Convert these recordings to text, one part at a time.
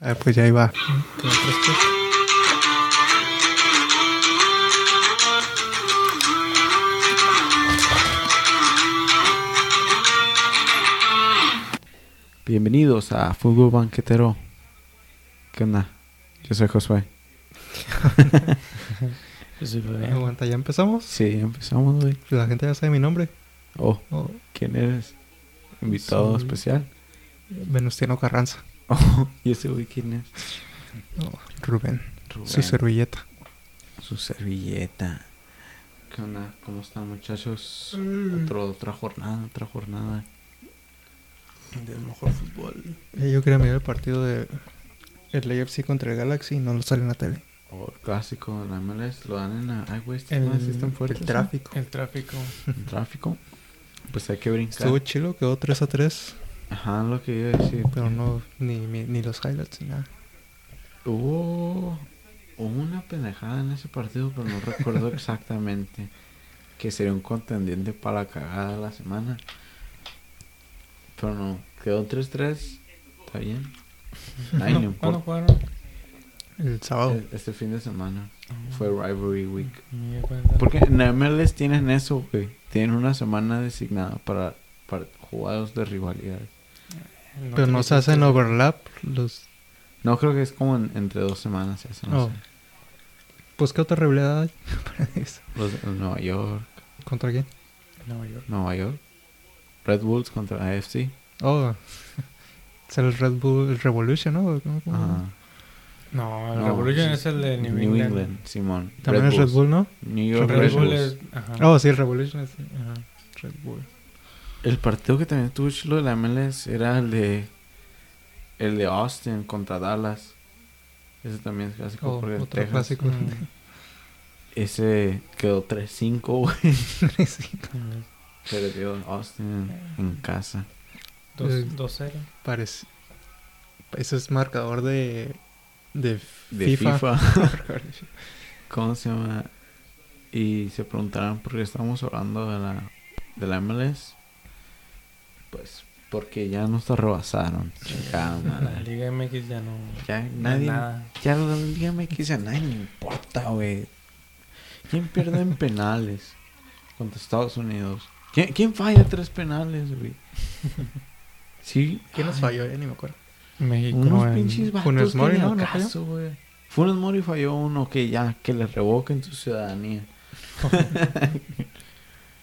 Ah, pues ya iba. Bienvenidos a Fútbol Banquetero. ¿Qué onda? Yo soy Josué. Yo soy Fabián. Aguanta, ¿ya empezamos? Sí, empezamos, güey. La gente ya sabe mi nombre. Oh, Oh, ¿quién eres? Invitado Soy- especial. Venustiano Carranza. Oh, ¿y ese güey quién es? No, Rubén. Rubén. Su servilleta. Su servilleta. ¿Qué onda? ¿Cómo están, muchachos? Mm. Otro, otra jornada, otra jornada. Del mejor fútbol. Eh, yo quería mirar el partido de el AFC contra el Galaxy y no lo sale en la tele. O el clásico de la MLS lo dan en la... Ay, güey, estos El, maes sí están fuertes. el tráfico. El tráfico. El tráfico. Pues hay que brincar. Estuvo chilo, quedó 3 a 3. Ajá, lo que iba a decir. Pero no, ni, ni, ni los highlights ni nada. Hubo, hubo una pendejada en ese partido, pero no recuerdo exactamente. Que sería un contendiente para la cagada de la semana. Pero no, quedó 3-3. Está bien. Ay, no ¿Cuándo jugaron? El sábado. E- Este fin de semana fue Rivalry Week. Porque en MLS tienen eso, güey. Tienen una semana designada para, para jugados de Pero no se hacen overlap. Los... No creo que es como en- entre dos semanas se no Oh. sé. Pues, ¿qué otra rivalidad hay? Los de Nueva York, ¿Contra quién? Nueva York. Nueva York. Red Bulls contra AFC. Oh, es el Red Bull Revolution, ¿no? Ajá. No, el No, Revolution es el de New, New England. England, Simón. También es Red Bulls. Bull, ¿no? New York Red, Red, Bull Bulls. es. Ajá. Oh, sí, el Revolution es. Ajá, Red Bull. El partido que también tuvo chulo de la MLS era el de el de Austin contra Dallas. Ese también es clásico Oh, porque otro Texas. clásico. Mm. Ese quedó 3-5, güey. Sí. Perdió Austin en, en casa. Dos- Eh, 2-0. Parece. Ese es marcador de. De, De FIFA. FIFA. ¿Cómo se llama? Y se preguntarán por qué estamos hablando de la, de la MLS. Pues porque ya nos rebasaron. La. Liga MX ya no. Ya nadie. Nada. Ya la Liga MX a nadie le importa, güey. ¿Quién pierde en penales contra Estados Unidos? ¿Quién, quién falla tres penales, güey? Sí. ¿Quién nos falló? Ya ni me acuerdo. México. Unos en- pinches vatos Funes Mori, ¿no? caso, güey. Funes Mori falló uno que ya, que le revoquen su ciudadanía.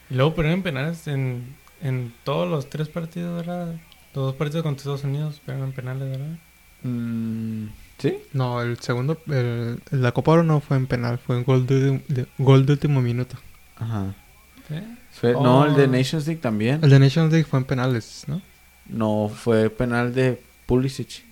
Y luego perdieron penales en, en todos los tres partidos, ¿verdad? Los dos partidos contra Estados Unidos perdieron penales, ¿verdad? Mm, ¿Sí? No, el segundo. El, la Copa Oro no fue en penal, fue en gol de, de- gol de último minuto. Ajá. ¿Sí? Fue- No, el de Oh. Nations League también. El de Nations League fue en penales, ¿no? No, fue penal de Pulisic.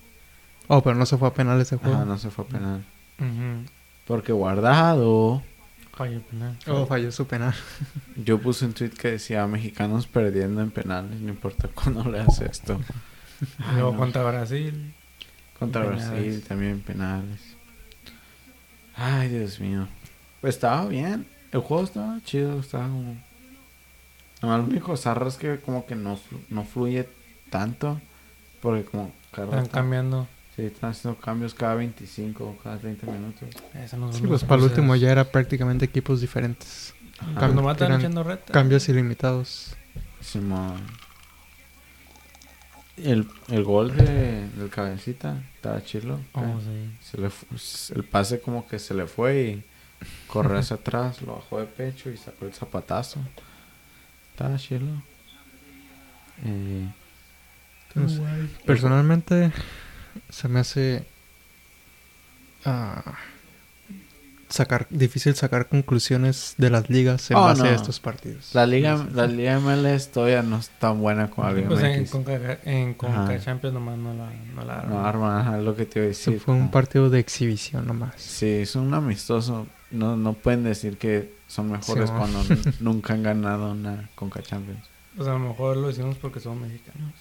Oh, pero no se fue a penales ese juego. Ajá, no se fue penal. Ujú. Porque guardado. Falló penal. Oh, falló su penal. Yo puse un tweet que decía mexicanos perdiendo en penales, no importa cuándo le hace esto. Luego no. contra Brasil. Contra penales. Brasil también penales. Ay, Dios mío. Pues estaba bien. El juego estaba chido, estaba como... Nomás lo único zarro es que como que no, no fluye tanto. Porque como Están cambiando. Sí, están haciendo cambios cada 25 cada 30 minutos. No Sí, pues para el último ya era prácticamente equipos diferentes. Ajá. Cuando matan Eran echando reta. Cambios ilimitados. Simón. El, el gol de, del cabecita estaba chilo. Oh, sí. Se le el pase como que se le fue y corrió hacia atrás, lo bajó de pecho y sacó el zapatazo. Estaba chilo. Eh, Entonces, Personalmente, se me hace ah, sacar difícil sacar conclusiones de las ligas en Oh, base no. a estos partidos. la liga la liga MLS todavía no es tan buena como la liga Pues en. Conca, en Conca Ajá. Champions nomás no la, no la No, arma, ajá, es lo que te iba a Eso decir. fue un partido de exhibición nomás. Sí, es un amistoso. No, no pueden decir que son mejores Sí, cuando nunca han ganado una Conca Champions. Pues a lo mejor lo hicimos porque somos mexicanos.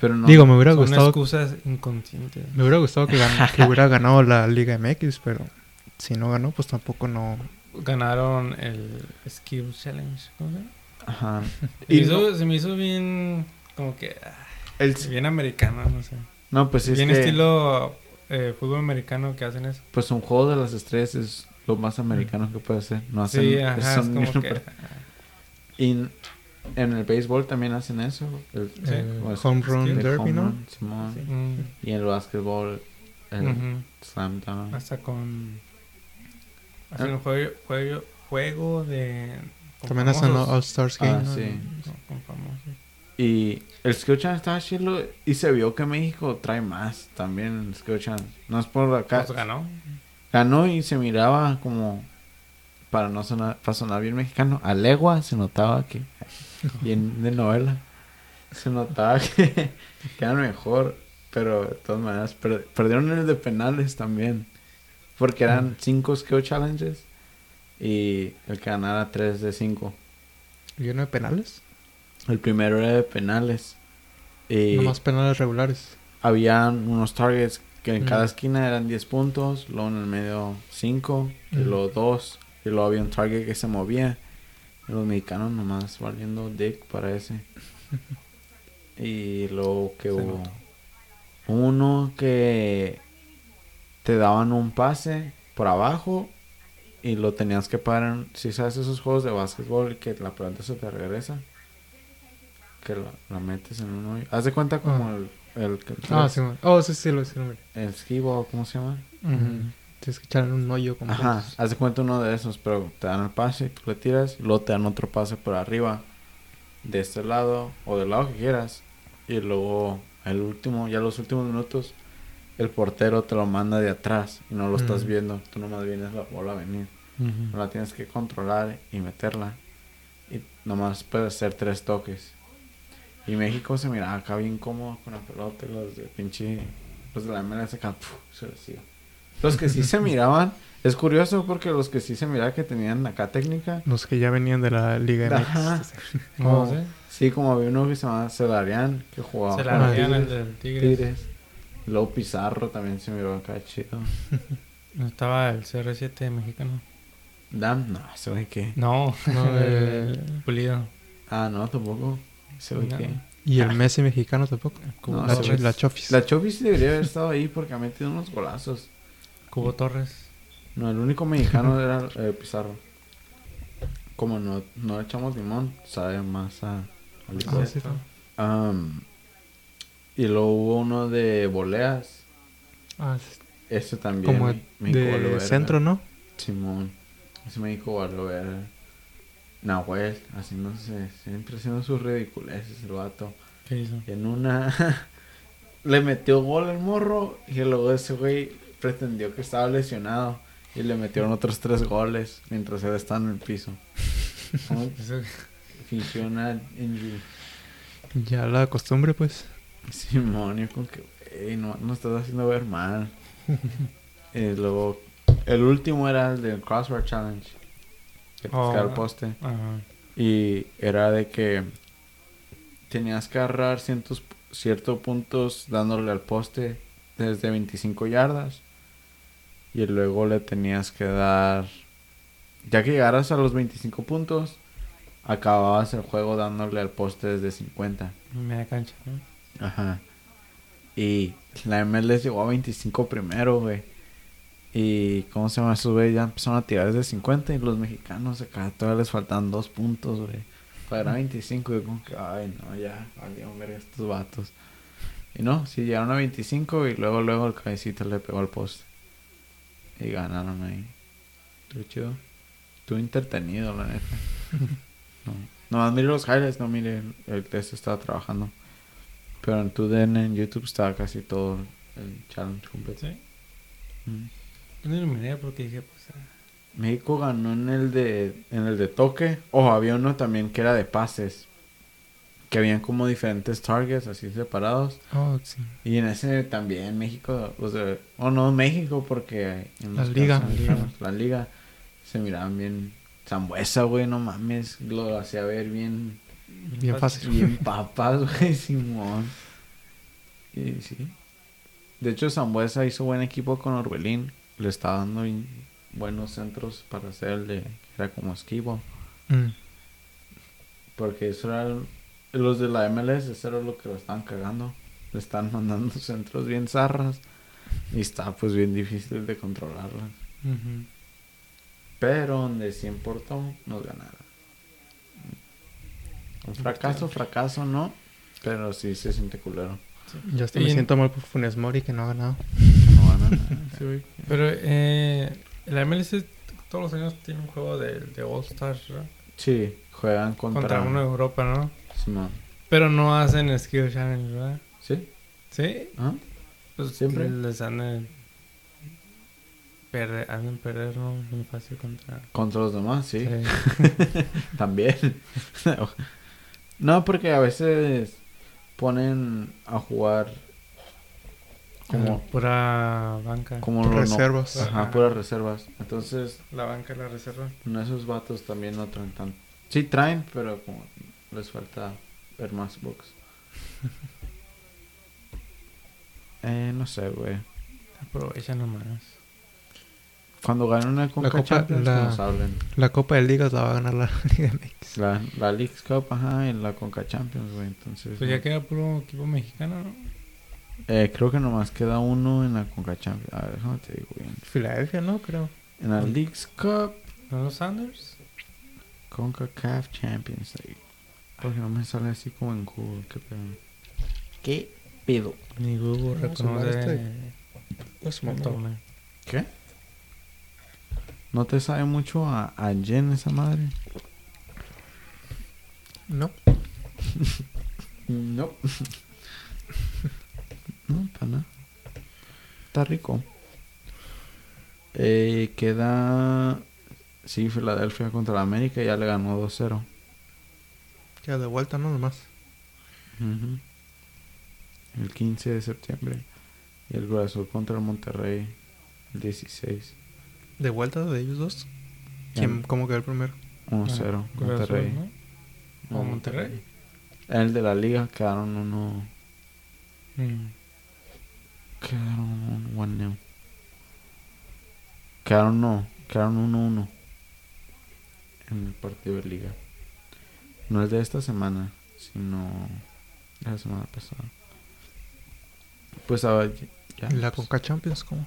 Pero no. Digo, me hubiera Son gustado excusas inconscientes. me hubiera gustado que, gan- que hubiera ganado la Liga MX, pero si no ganó, pues tampoco no. Ganaron el Skill Challenge. ¿Cómo se llama? Ajá. Se, Y me hizo, no- se me hizo bien, como que, ah, el- bien americano, no sé. no, pues es bien que estilo eh, fútbol americano que hacen eso. Pues un juego de las estrellas es lo más americano que puede ser. No hacen Sí, ajá, es como que... Y en el béisbol también hacen eso. El, Sí. El es- home run el derby, home ¿no? run, Simón. Sí. Mm, Y en el básquetbol, el ujú. slam dunk. Hasta con... Hacen Ah. un juego, juego, juego de... También hacen famosos. All Stars Ah, sí. No, con famosos. Y el Skillchan estaba chido y se vio que México trae más también el Skillchan. No es por acá. Pues ganó. Ganó y se miraba como para no sonar, para sonar bien mexicano. A legua se notaba que bien de novela. Se notaba que, que eran mejor, pero de todas maneras per- perdieron el de penales también. Porque eran cinco skill challenges y el que ganara 3 de 5. ¿Y uno de penales? El primero era de penales. Y Nomás penales regulares. habían unos targets que en Mm. cada esquina eran 10 puntos, luego en el medio 5, y Mm. luego 2, y luego había un target que se movía. Los mexicanos nomás valiendo dick para ese. y luego que hubo uno que te daban un pase por abajo y lo tenías que parar. en- Si sabes esos juegos de básquetbol que la pelota se te regresa, que la, la metes en un hoyo. Haz de cuenta como Ah. el, el, Ah, sí. man. Oh, sí, sí, lo sí, lo miré. el ball, ¿cómo se llama? Ujú. Tienes que echar en un hoyo como Ajá, haz de cuenta uno de esos, pero te dan el pase, tú le tiras, y luego te dan otro pase por arriba, de este lado, o del lado que quieras, y luego el último, ya los últimos minutos, el portero te lo manda de atrás, y no lo estás viendo, tú nomás vienes la bola a venir, no la tienes que controlar y meterla, y nomás puedes hacer tres toques. Y México se miraba acá bien cómodo con la pelota, y los de pinche, los de la MLS acá, ¡puf! se les iba. Los que sí se miraban, es curioso porque los que sí se miraba que tenían acá técnica, Los que ya venían de la Liga Ajá. MX. No Oh. sé. sí, como había uno que se llamaba Celarian, que jugaba veían el del Tigres. Tigres. Luego Pizarro también se miró acá chido. Estaba el CR7 mexicano. Dam, no, ese güey que. No, No, el pulido. Ah, no, tampoco. Ese güey No. que. Y el Messi mexicano tampoco. No, la, güey- la Chofis. La debería haber estado ahí porque ha metido unos golazos. Cubo Torres. No, el único mexicano era eh, Pizarro. Como no, no echamos limón, sabe más a, a Ah, sí, no. Y luego hubo uno de voleas. Ah, sí. Ese también. como Me- de verga. centro, ¿no? Simón. Ese México valió verga. Nahuel, haciéndose, siempre haciendo sus ridiculeces el vato. ¿Qué hizo? En una le metió gol el morro y luego ese güey pretendió que estaba lesionado y le metieron otros tres goles mientras él estaba en el piso. Fingió una injury. Ya la costumbre, pues. Simón, yo como que, "Ey, no, no estás haciendo ver mal. y luego, el último era el del Crossbar Challenge. Que Oh. el poste. Y era de que tenías que agarrar cientos, ciertos puntos dándole al poste desde 25 yardas. Y luego le tenías que dar... Ya que llegaras a los 25 puntos, acababas el juego dándole al poste desde 50. Media cancha, ¿no? Ajá. Y la MLS llegó a 25 primero, güey. Y, ¿cómo se llama? Esos güey ya empezaron a tirar desde 50 y los mexicanos acá todavía les faltan dos puntos, güey. Para llegar a 25 y como que, ay, no, ya, valieron ver estos vatos. Y no, sí llegaron a 25 y luego, luego el cabecito le pegó al poste. Y ganaron ahí. Estuvo chido. Estuvo entretenido, la neta. no, nomás mire los highlights, no mire el, test estaba trabajando. Pero en tu DN en YouTube estaba casi todo el challenge completo. Sí. Mm. Yo no lo miré porque dije, pues. ah, México ganó en el de en el de toque. O había uno también que era de pases. Que habían como diferentes targets así separados. Oh, sí. Y en ese también México, o no México porque en La liga. casos la liga se miraban bien Zambuesa, güey, no mames, lo hacía ver bien Bien fácil. bien papas, güey, Simón. Y sí. De hecho Zambuesa hizo buen equipo con Orbelín, le estaba dando buenos centros para hacer el de era como esquivo, Mm. porque eso era los de la MLS, eso era lo que lo estaban cagando. Le están mandando centros bien zarras. Y está pues bien difícil de controlarlas. Pero donde sí importó, nos ganaron. Un fracaso, fracaso no, pero sí se siente culero. Yo hasta me Y- siento mal por Funes Mori que no ha ganado. No ganan nada. Sí. Pero eh, la MLS todos los años tiene un juego de, de All Stars, ¿verdad? Sí, juegan contra, Contra uno de Europa, ¿no? Simón. Pero no hacen Skill Challenge, ¿verdad? ¿Sí? ¿Sí? ¿Ah? Pues Siempre. les han de perder, hacen perder, ¿no? Muy fácil contra... Contra los demás, sí. Sí. También. no, porque a veces ponen a jugar como, Pura banca. como no- Reservas. Ajá, Ajá. puras reservas. Entonces, La banca y la reserva. no, esos vatos también no traen tanto. Sí traen, pero como les falta ver más box. eh, no sé, güey. Aprovechan nomás. Cuando ganen una Conca Copa- Champions, la- nos hablen. La Copa de Ligas la va a ganar la Liga MX. La, la Leagues Cup, ajá, y la Conca Champions, güey. Entonces, Pues no- ya queda puro equipo mexicano, ¿no? eh, creo que nomás queda uno en la Conca Champions. A ver, déjame te digo bien. Filadelfia, ¿no? Creo. En la Leagues Cup, ¿No los Sanders? CONCACAF Champions League. Porque no me sale así como en Google, qué pedo. ¿Qué pedo? Ni Google reconoce este-. ¿Qué? ¿No te sabe mucho a, a Jen esa madre? No. No. no, para nada. Está rico. Eh, queda... Sí, Filadelfia contra la América ya le ganó 2-0. Queda de vuelta, ¿no? Nomás. Ujú. El 15 de septiembre. Y el Cruz Azul contra el Monterrey el 16. De vuelta de ellos dos. ¿Quién, ¿Cómo quedó el primero? 1-0. Ah, Cruz Azul, Monterrey. ¿no? ¿O Monterrey? El de la liga quedaron uno. Mm. Quedaron 1-0. Quedaron no. Quedaron 1-1. En el partido de liga. No es de esta semana, sino de la semana pasada. Pues ahora ya. La pues, Conca Champions, ¿cómo?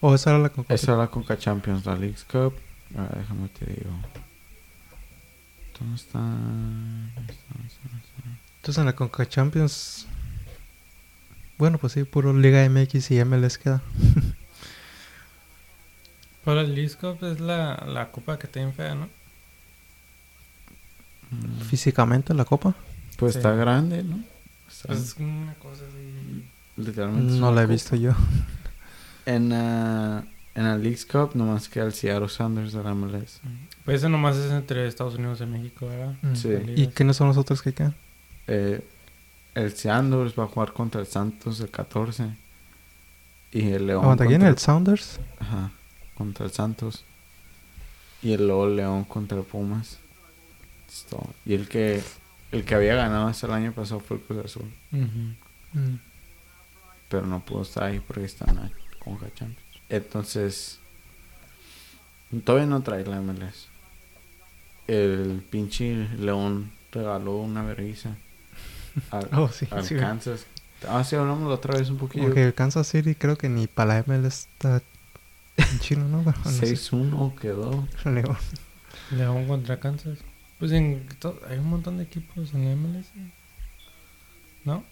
¿O esa era la Conca Esa es la Conca Champions, la Leagues Cup. A ver, déjame te digo. ¿Dónde está? ¿Dónde está? ¿Dónde está? ¿Dónde está? Entonces en la Conca Champions. Bueno, pues sí, puro Liga MX y MLS queda. Pero el League Cup es la, la copa que tienen fea, ¿no? Mm, Físicamente la Copa. Pues Sí. está grande, ¿no? Está- Pues es una cosa así. literalmente. No la he copa. visto yo. En, la en la Leagues Cup nomás queda el Seattle Sanders de la MLS. Pues eso nomás es entre Estados Unidos y México, ¿verdad? Mm. Sí. ¿Y quiénes son los otros que quedan? Eh, el Sanders va a jugar contra el Santos el 14. Y el León. Aguanta, ¿quién? contra ¿El Sounders? Ajá, contra el Santos. Y el luego León contra el Pumas. Y el que el que había ganado hasta el año pasado fue el Cruz Azul. Pero no pudo estar ahí porque está en la Conca Champions. Entonces, todavía no trae la MLS. El pinche León regaló una vergüenza al, Oh, sí. al sí. Kansas. Ah, sí, hablamos la otra vez un poquillo. Porque el Kansas City creo que ni para la MLS está en chino, ¿no? No sé. 6-1 quedó. León. León contra Kansas. Pues en hay un montón de equipos en la MLS. ¿No?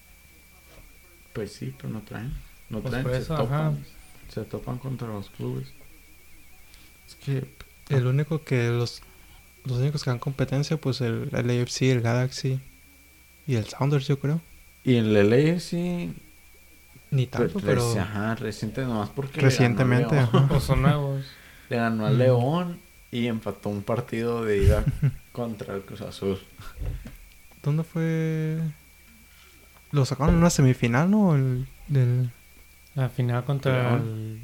Pues sí, pero no traen. No Pues traen, por se eso, topan. Se topan contra los clubes. Es que El único que los los únicos que dan competencia pues el, el AFC, el Galaxy y el Sounders yo creo. y en el LAFC Ni pues, tanto, pero reci- ajá, reciente nomás porque recientemente, le ganó, a León. ajá. O son nuevos. Le ganó al. León y empató un partido de ida contra el Cruz Azul. ¿Dónde fue? Lo sacaron en una semifinal, ¿no? El, del... La final contra el,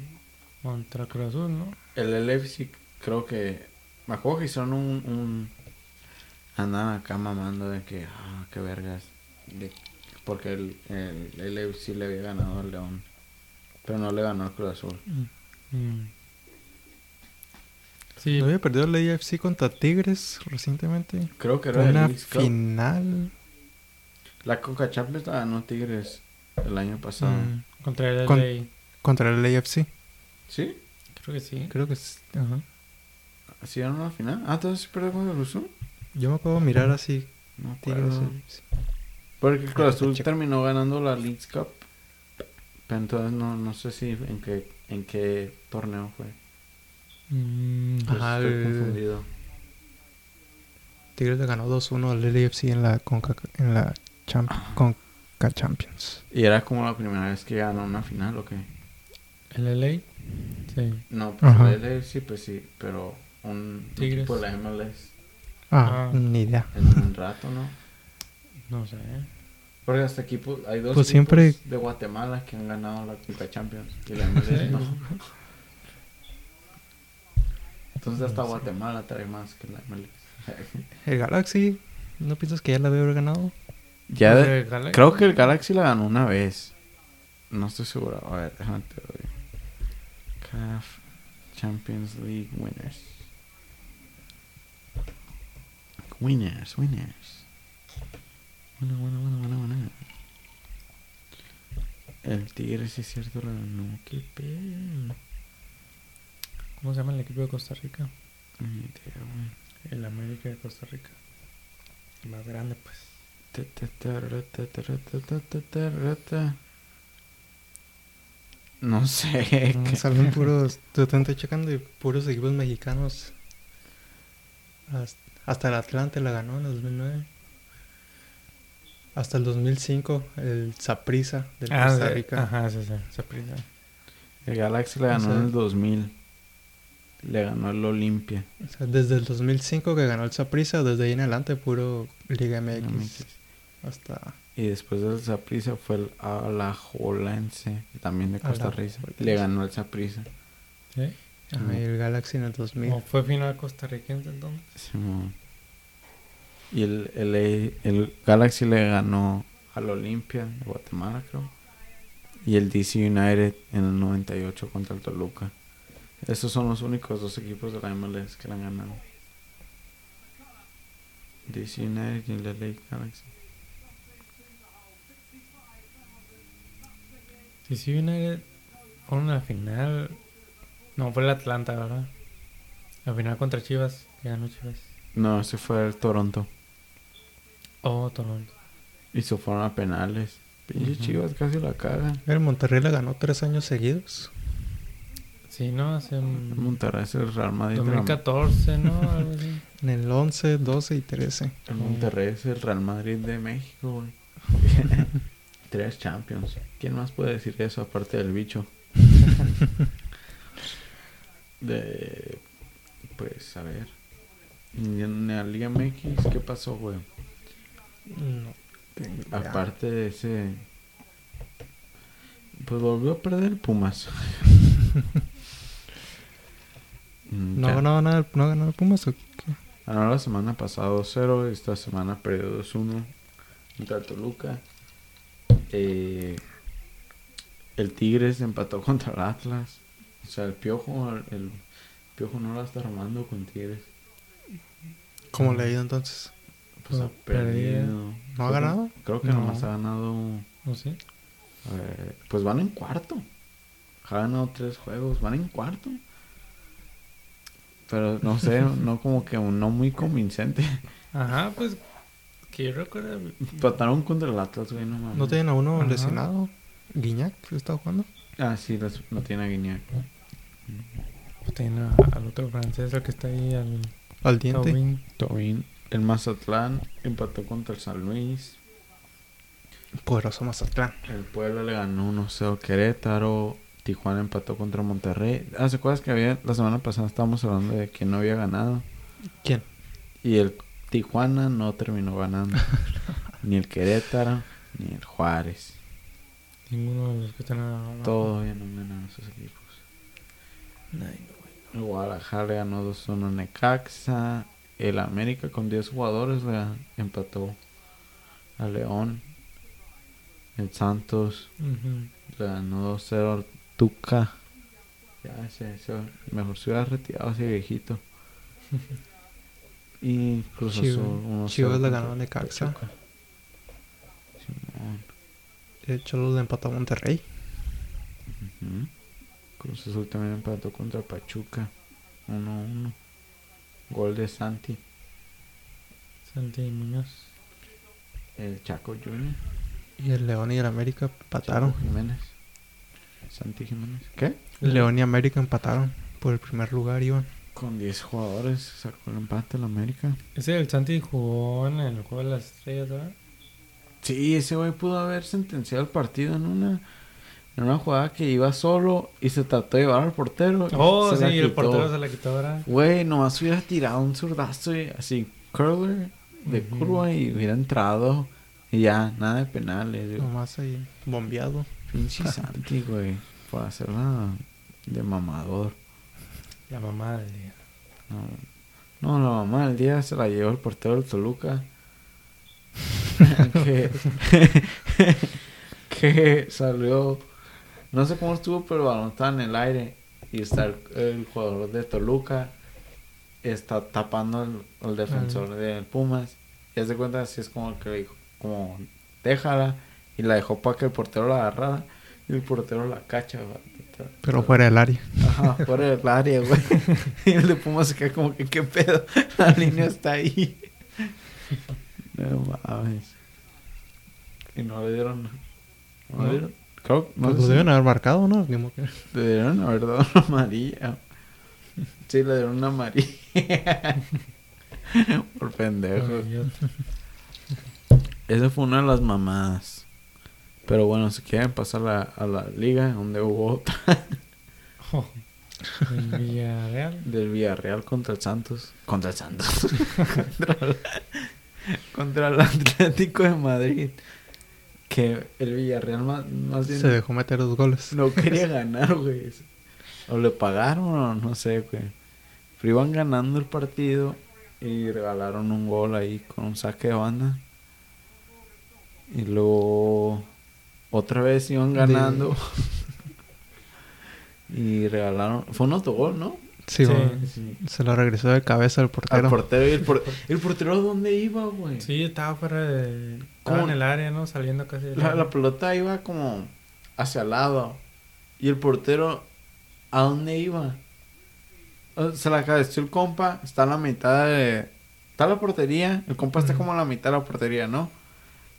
contra Cruz Azul, ¿no? El LAFC creo que me acuerdo que hicieron un, un andaban acá mamando de que ah qué vergas de- porque el, el LAFC le había ganado al León pero no le ganó al Cruz Azul. Mm. Sí, ¿No había perdido el AFC contra Tigres recientemente? Creo que era el Una Cup. final. La Conca Champions la ganó Tigres el año pasado. Mm. contra el Con- LA. contra el AFC. ¿Sí? Creo que sí. Creo que es. Ajá. ¿Así era una final? Ah, entonces sí perdió con el Azul. Yo me puedo mirar así. No Tigres, sí. Porque el Cruz Azul terminó ganando la Leagues Cup. Pero entonces no, no sé si en qué, en qué torneo fue. Mm, Pues Ajá, estoy el- confundido. Tigres le ganó 2-1 al LAFC en la Conca, en la Champ- Ah. Conca Champions. ¿Y era como la primera vez que ganó una final o qué? ¿El LA? Sí. No, pues Ajá. el LA sí, pues sí, pero un, Tigres. equipo de la MLS Ah, Ah. ni idea. en un rato, ¿no? No sé. Porque hasta equipo, hay dos Pues equipos siempre- de Guatemala que han ganado la Conca Champions y la MLS no. Entonces hasta No. Guatemala trae más que la MLS. El Galaxy, ¿no piensas que ya la había ganado? ya creo que el Galaxy la ganó una vez. No estoy seguro. A ver, déjame te doy. CAF Champions League winners. Winners, winners. Bueno, bueno, bueno, bueno, bueno. El Tigre sí es cierto la ganó. Qué pedo. ¿Cómo se llama el equipo de Costa Rica? Güey. El América de Costa Rica. El más grande, pues. No sé. No, qué- Salen puros, estoy checando y puros equipos mexicanos. Hasta, el Atlante la ganó en el 2009. Hasta el 2005 el Saprissa del Costa de- Rica. Ajá, sí, sí. Saprissa. El Galaxy le ganó O sea- en el 2000. Le ganó el Olimpia. O sea, desde el 2005 que ganó el Saprissa, desde ahí en adelante puro Liga MX. Hasta Y después del Saprissa fue el Alajuelense, también de Costa Rica. Le ganó el Saprissa. ¿Sí? el Galaxy en el 2000. ¿O fue final costarricense entonces? Y el, el, el Galaxy le ganó al Olimpia de Guatemala, creo. Y el DC United en el 98 contra el Toluca. Esos son los únicos dos equipos de la MLS que le han ganado. DC United y LA Galaxy. Sí, sí, United fue una final. No, fue el Atlanta, ¿verdad? La final contra Chivas, que ganó Chivas. No, ese fue el Toronto. Oh, Toronto. Y se fueron a penales. Pinches Ujú. Chivas casi la cagan. El Monterrey la ganó tres años seguidos. Sí, ¿no? Hace un... Monterrey es el Real Madrid. de la- 2014, ¿no? Algo así. En el 11, 12 y 13. El Monterrey es el Real Madrid de México, güey. Tres Champions. ¿Quién más puede decir eso aparte del bicho? de. Pues, a ver. En la Liga MX, ¿qué pasó, güey? No. Aparte de ese. Pues volvió a perder el Pumas. Mm, ¿No ya. ha ganado nada, no el Pumas o qué? Ganó la semana pasada 2-0, esta semana perdió 2-1 contra Toluca. Eh, el Tigres empató contra el Atlas. O sea, el Piojo, el, el Piojo no la está armando con Tigres. ¿Cómo le ha ido entonces? Pues ha perdido. ¿No ha ganado? Creo que No. nomás ha ganado. ¿No sé? eh, pues van en cuarto. Ha ganado tres juegos, van en cuarto. Pero no sé, no como que no muy convincente. Ajá, pues... Que yo recuerdo... Empataron contra el Atlas, güey, no mames. ¿No tienen a uno Ajá. lesionado? ¿Guiñac está jugando? Ah, sí, las- no tiene a Guiñac. Pues tiene a- al otro francés, el que está ahí, al... Al diente. Tobin. Tobin. El Mazatlán empató contra el San Luis. Poderoso Mazatlán. El Puebla le ganó 1-0 al Querétaro. Tijuana empató contra Monterrey. Ah, ¿se acuerdas que había la semana pasada estábamos hablando de que no había ganado? ¿Quién? Y el Tijuana no terminó ganando. ni el Querétaro, ni el Juárez. Ninguno de los que están abajo. Todavía no ganado esos equipos. El Guadalajara le ganó 2-1 a Necaxa. El América con 10 jugadores le empató a León. El Santos Ujú. le ganó 2-0 al Tuca. Ya se, se- mejor se hubiera retirado ese viejito. y Cruz Chivas- Azul 1-0 Chivas le ganó a Necaxa. Simón. De hecho, los empató a Monterrey. Ujú. Cruz Azul también empató contra Pachuca. 1-1. Gol de Santi, Santi Muñoz. el Chaco Junior. Y el León y el América empataron. Chaco Jiménez. Santi Jiménez. ¿Qué? León y América empataron por el primer lugar, iban. Con 10 jugadores sacó el empate el América. Ese el Santi jugó en el juego de las estrellas, ¿verdad? Sí, ese güey pudo haber sentenciado el partido en una en una jugada que iba solo y se trató de llevar al portero. Oh, se sí, la el portero se la quitó, ¿verdad? Güey, nomás hubiera tirado un zurdazo y así, curler de curva y hubiera entrado. Y ya, nada de penales. Nomás ahí, bombeado. Pinche Santi, güey. Por hacerla de mamador. La mamá del día. No, no, la mamá del día se la llevó el portero del Toluca. que, que salió. No sé cómo estuvo, pero el balón estaba en el aire. Y está el, el jugador de Toluca. Está tapando el, el defensor del Pumas. Y hace cuenta así es como que le dijo, como déjala. Y la dejó para que el portero la agarrara. Y el portero la cacha. Pero fuera del área. Ajá, fuera del área, güey. Y el de Pumas se queda como que, ¿qué pedo? La línea está ahí. No mames. Y no le dieron. No, ¿No? le dieron. Creo, no Pues lo deben haber marcado, ¿no? Le dieron haber dado una amarilla. Sí, le dieron una amarilla. Por pendejo. Esa fue una de las mamadas. Pero bueno, si quieren pasar a la, a la liga, donde hubo otra Oh, en Villarreal. del Villarreal contra el Santos. Contra el Santos. contra, el, contra el Atlético de Madrid. Que el Villarreal más, más bien Se dejó meter dos goles. no quería ganar, güey. O le pagaron o no sé, güey. Pero iban ganando el partido y regalaron un gol ahí con un saque de banda. Y luego otra vez iban De- ganando. y regalaron. Fue un autogol, ¿no? Sí, Sí. güey. Sí. Se lo regresó de cabeza al Al portero. portero. ¿Y el, por- el portero dónde iba, güey? Sí, estaba fuera de. Estaba en el área, ¿no? Saliendo casi. La, pelota iba como hacia el lado. Y el portero, ¿a dónde iba? Se la cabeció el compa, está a la mitad de... Está la portería, el compa está como a la mitad de la portería, ¿no?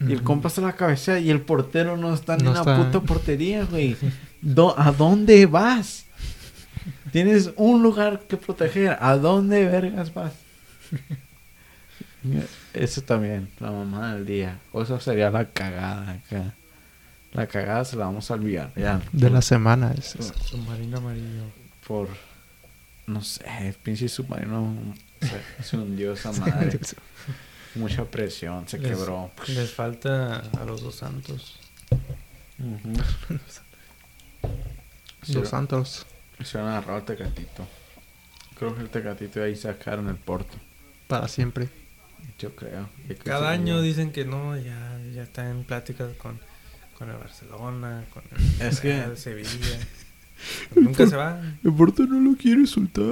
Y el compa está a la cabeza y el portero no está No en la está. puta portería, güey. ¿A dónde vas? Tienes un lugar que proteger. ¿A dónde vergas vas? Eso también, la mamá del día. O eso sería la cagada acá. La cagada se la vamos a olvidar. Ya. De la semana. es- es- Submarino amarillo. Por. No sé, el pinche submarino se, se hundió esa madre. Mucha presión, se Les- quebró. Les falta a los dos santos. Ujú. Los Santos. Se van a agarrar al Tecatito. Creo que el Tecatito ahí sacaron el Porto. Para siempre. Yo creo. Cada año dicen que no, ya, ya está en pláticas con, con el Barcelona, con el, Es que- Real Sevilla. Nunca se va. El Porto no lo quiere soltar.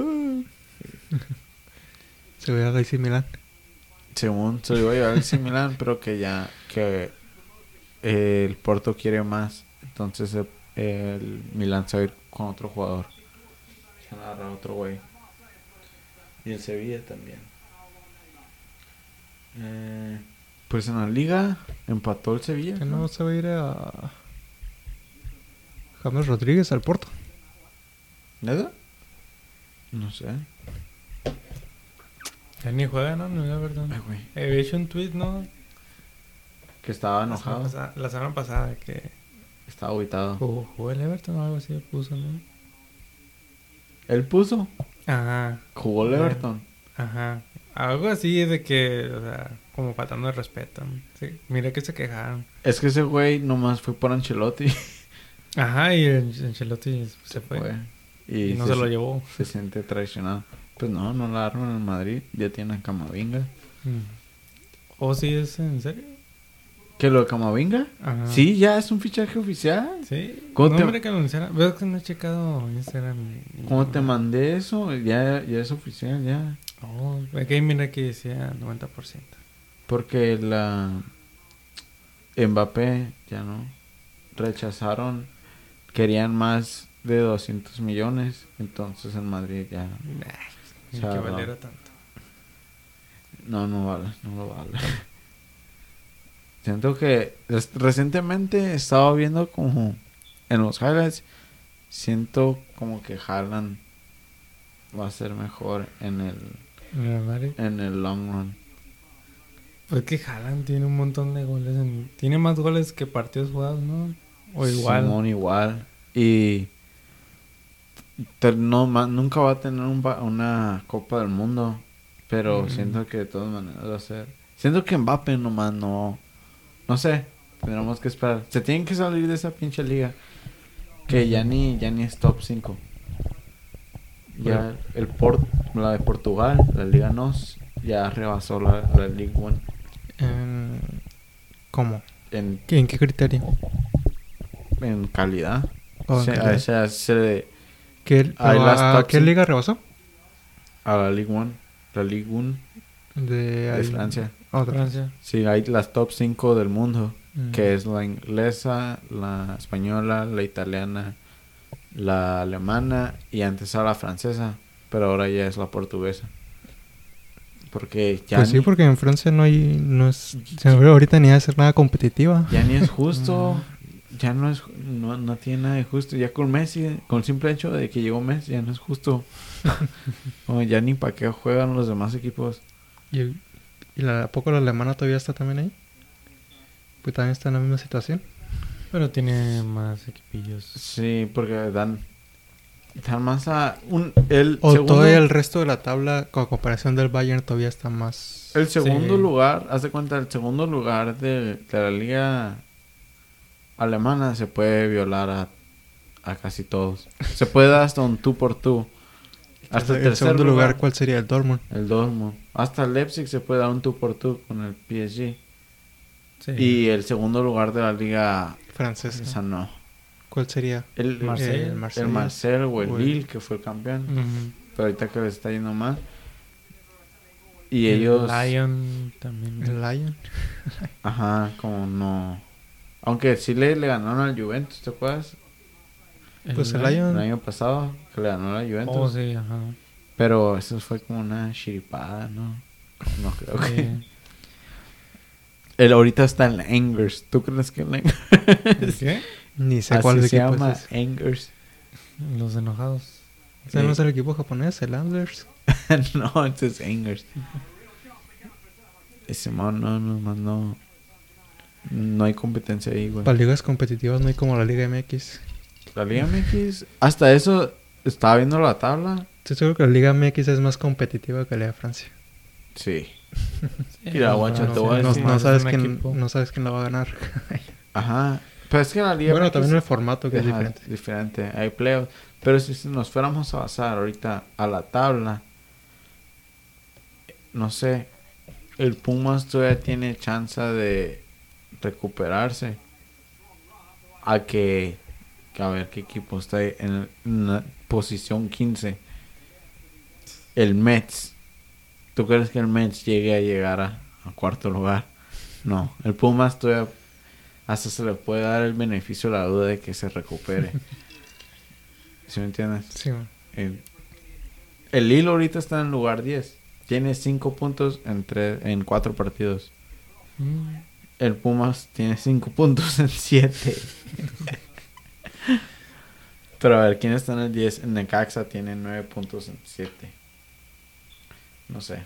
Se ve a AC Milan. Según se lo iba a llevar el Milan, pero que ya que eh, el Porto quiere más. Entonces el, el Milan se va a ir con otro jugador. Se van a agarrar otro güey. Y el Sevilla también. Eh, pues en la liga empató el Sevilla. Que no se va a ir a. James Rodríguez al Porto. ¿Nada? No sé. Ya ni juega, ¿no? No, la verdad. Ay, güey. Había hecho un tweet, ¿no? Que estaba La semana, enojado. pasada, la semana pasada que Estaba aguitado. jugó, jugó el Everton o algo así puso, ¿no? Él puso. Ajá, Jugó el. Everton. ajá. Algo así de que, o sea, como faltando de respeto. Sí, mira que se quejaron. Es que ese güey nomás fue por Ancelotti. Ajá, y el Ancelotti se fue. Y, Y no se, se lo llevó. se siente traicionado. Pues no, no la arman en Madrid. Ya tienen Camavinga. Mm. ¿O sí es en serio? ¿Qué lo de Camavinga? Ajá. Sí, ya es un fichaje oficial. Sí. ¿Cómo no, te- hombre, que anunciara. Veo que no he checado Instagram. ¿Cómo te mandé eso? Ya, ya es oficial, ya. Oh, aquí mira que decía 90%. Porque la Mbappé ya no rechazaron querían más de 200 millones. Entonces el Madrid ya... Ni que valiera tanto. No, no vale, no lo vale. Siento que recientemente he estado viendo como en los highlights, siento como que Haaland va a ser mejor en el en el long run. Pues que Haaland tiene un montón de goles. en- Tiene más goles que partidos jugados, ¿no? O igual. Simón igual y no ma- nunca va a tener un una Copa del Mundo, pero Mm. siento que de todas maneras va a ser. Siento que Mbappé nomás no no sé, tendremos que esperar. Se tienen que salir de esa pinche liga que ya ni ya ni es top 5. Ya el Port, la de Portugal, la Liga NOS, ya rebasó la, la League One En- ¿Cómo? en, ¿Qué- ¿En qué criterio? en calidad. Oh, en O sea, calidad. o sea, se- ¿Qué, Ahí pero las ¿A qué liga rebasó? a la Ligue 1, la Ligue 1 De, Francia. Otra. Francia. Sí, hay las top 5 del mundo, Mm. que es la inglesa, la española, la italiana, la alemana y antes era la francesa, pero ahora ya es la portuguesa. Porque ya, Pues sí, porque en Francia no hay... No es, se me ocurre ahorita ni hacer nada competitiva. ya ni es justo, ya no es no, no tiene nada de justo, ya con Messi, con el simple hecho de que llegó Messi ya no es justo. O ya ni para qué juegan los demás equipos. ¿Y, y la, ¿a poco la alemana todavía está también ahí? Pues también está en la misma situación. Pero tiene más equipillos. Sí, porque dan, dan más a... Un, el, O segundo, todo el resto de la tabla, con comparación del Bayern, todavía está más... el segundo Sí. lugar, haz de cuenta, el segundo lugar de, de la liga alemana se puede violar a, a casi todos. Se puede dar hasta un tú por tú. Hasta el, el tercer segundo lugar, lugar, ¿cuál sería? El Dortmund. el Dortmund. Hasta el Leipzig se puede dar un tú por tú con el PSG. Sí. Y el segundo lugar de la liga Francesa. esa no. ¿Cuál sería? El Marsella. El el. Marcel o el O el- Lille, que fue el campeón. Pero ahorita que les está yendo mal. Y El ellos... Lion también. El Lyon. Ajá, como no... Aunque sí le, le ganaron al Juventus, ¿te acuerdas? Pues el Lion. Lion- El año pasado, que le ganó a la Juventus. Oh, sí, ajá. Pero eso fue como una chiripada, ¿no? No creo que... Sí. Él ahorita está en Angers. ¿Tú crees que el Angers? ¿El qué? Ni sé Así cuál se equipo llama, es. Angers. Los enojados. ¿Ese no es el equipo japonés? ¿El Antlers? no, ese es Angers. Ese man, no, no, man, no. Hay competencia ahí, güey. Para ligas competitivas no hay como la Liga MX. La Liga MX, hasta eso, estaba viendo la tabla. Estoy seguro que la Liga MX es más competitiva que la de Francia. Sí. Mira, no, guacho, no, te voy a decir. no es sabes quién, no sabes quién la va a ganar. Ajá. Pero es que la Liga bueno, MX también el formato que es diferente. diferente. Hay playoffs. Pero si si nos fuéramos a basar ahorita a la tabla, no sé, el Pumas todavía tiene chance de recuperarse. A que, que a ver qué equipo está ahí en, la posición 15. El Mets. ¿Tú crees que el Mets llegue a llegar a, a cuarto lugar? No, el Pumas todavía hasta se le puede dar el beneficio la duda de que se recupere. ¿Sí me entiendes? Sí. El, el Lille ahorita está en lugar 10. Tiene 5 puntos en, tre- en 4 partidos. Mm. El Pumas tiene 5 puntos en 7. Pero a ver, ¿quién está en el 10? El Necaxa tiene 9 puntos en 7. No sé.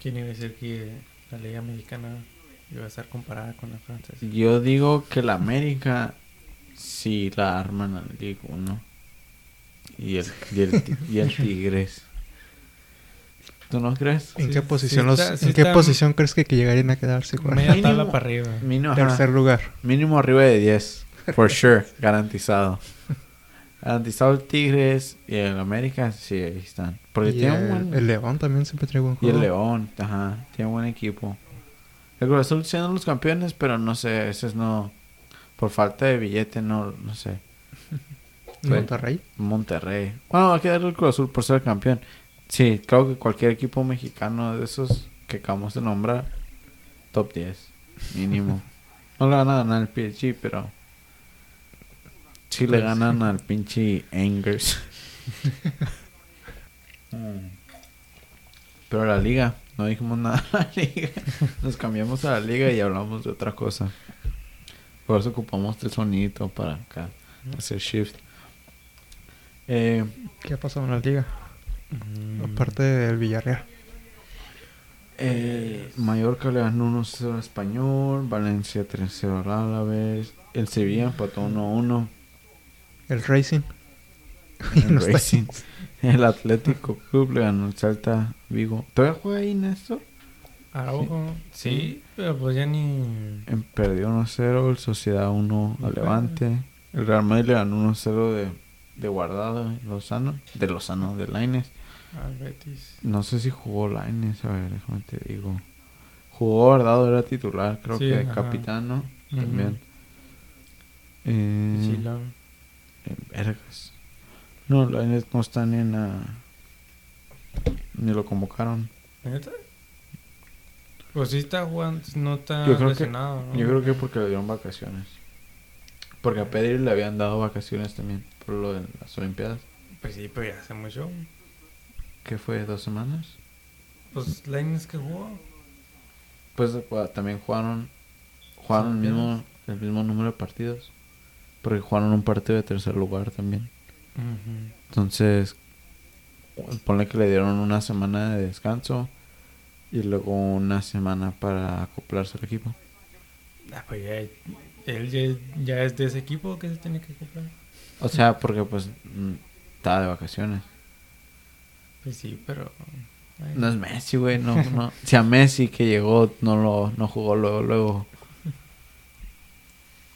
¿Quién iba a decir que la Liga Mexicana iba a estar comparada con la francesa? Yo digo que la América sí la arman al Liga 1. Y el, y, el, y el Tigres. ¿Tú no crees? ¿En Sí, qué sí posición los- está- sí ¿En qué posición crees que, que llegarían a quedarse? con Media Mínimo- tabla para arriba. Mínimo, ajá. Tercer lugar. Mínimo arriba de 10. For sure. garantizado. Garantizado el Tigres y el América, sí, ahí están. Porque Y tiene un el, buen... el León también siempre trae buen Y juego. el León, ajá. Tiene buen equipo. El Cruz Azul siendo los campeones, pero no sé, ese es no... Por falta de billete, no, no sé. Monterrey. Monterrey. Bueno, hay que darle el Cruz Azul por ser campeón. Sí, creo que cualquier equipo mexicano de esos que acabamos de nombrar, top 10, mínimo. no le van a ganar el PSG, pero Sí le ganan al pinche Angers. Mm. Pero la liga, no dijimos nada de la liga. Nos cambiamos a la liga y hablamos de otra cosa. Por eso ocupamos este sonido para acá, hacer shift. Eh, ¿Qué ha pasado en la liga? Mm, Aparte del Villarreal. eh, Mallorca le ganó 1-0 al Español, Valencia 3-0 al Alavés, el Sevilla empató 1-1. El Racing. El Racing. El Atlético Club le ganó el Salta Vigo. ¿Todavía juega ahí Néstor? Araujo. Sí, pero pues ya ni. Em, Perdió 1-0, el Sociedad 1 al Levante. El Real Madrid le ganó 1-0 de, de Guardado en Lozano. De Lozano, de Laines. Al Betis. No sé si jugó Laines, a ver, déjame te digo. Jugó Guardado, era titular, creo Sí, que ajá. capitán, ¿no? Ujú. También. Eh, Chilón. en Vergas. No, Laines no está ni en la... Ni lo convocaron. ¿Neta? Pues sí está jugando, no está Yo creo que- lesionado, ¿no? Yo creo que porque le dieron vacaciones. Porque a Pedri le habían dado vacaciones también por lo de las Olimpiadas. Pues sí, pero ya hace mucho. ¿Qué fue? ¿Dos semanas? Pues Lainez que jugó. Pues jua- también jugaron jugaron el mismo, el mismo número de partidos. Porque jugaron un partido de tercer lugar también. Entonces, ponle que le dieron una semana de descanso y luego una semana para acoplarse al equipo. Ah, pues ya, él ya, ya es de ese equipo que se tiene que comprar. O sea, porque pues mm, estaba de vacaciones. Pues sí, pero. ay, No es Messi, güey, no, no. Si a Messi que llegó no lo no jugó luego, luego.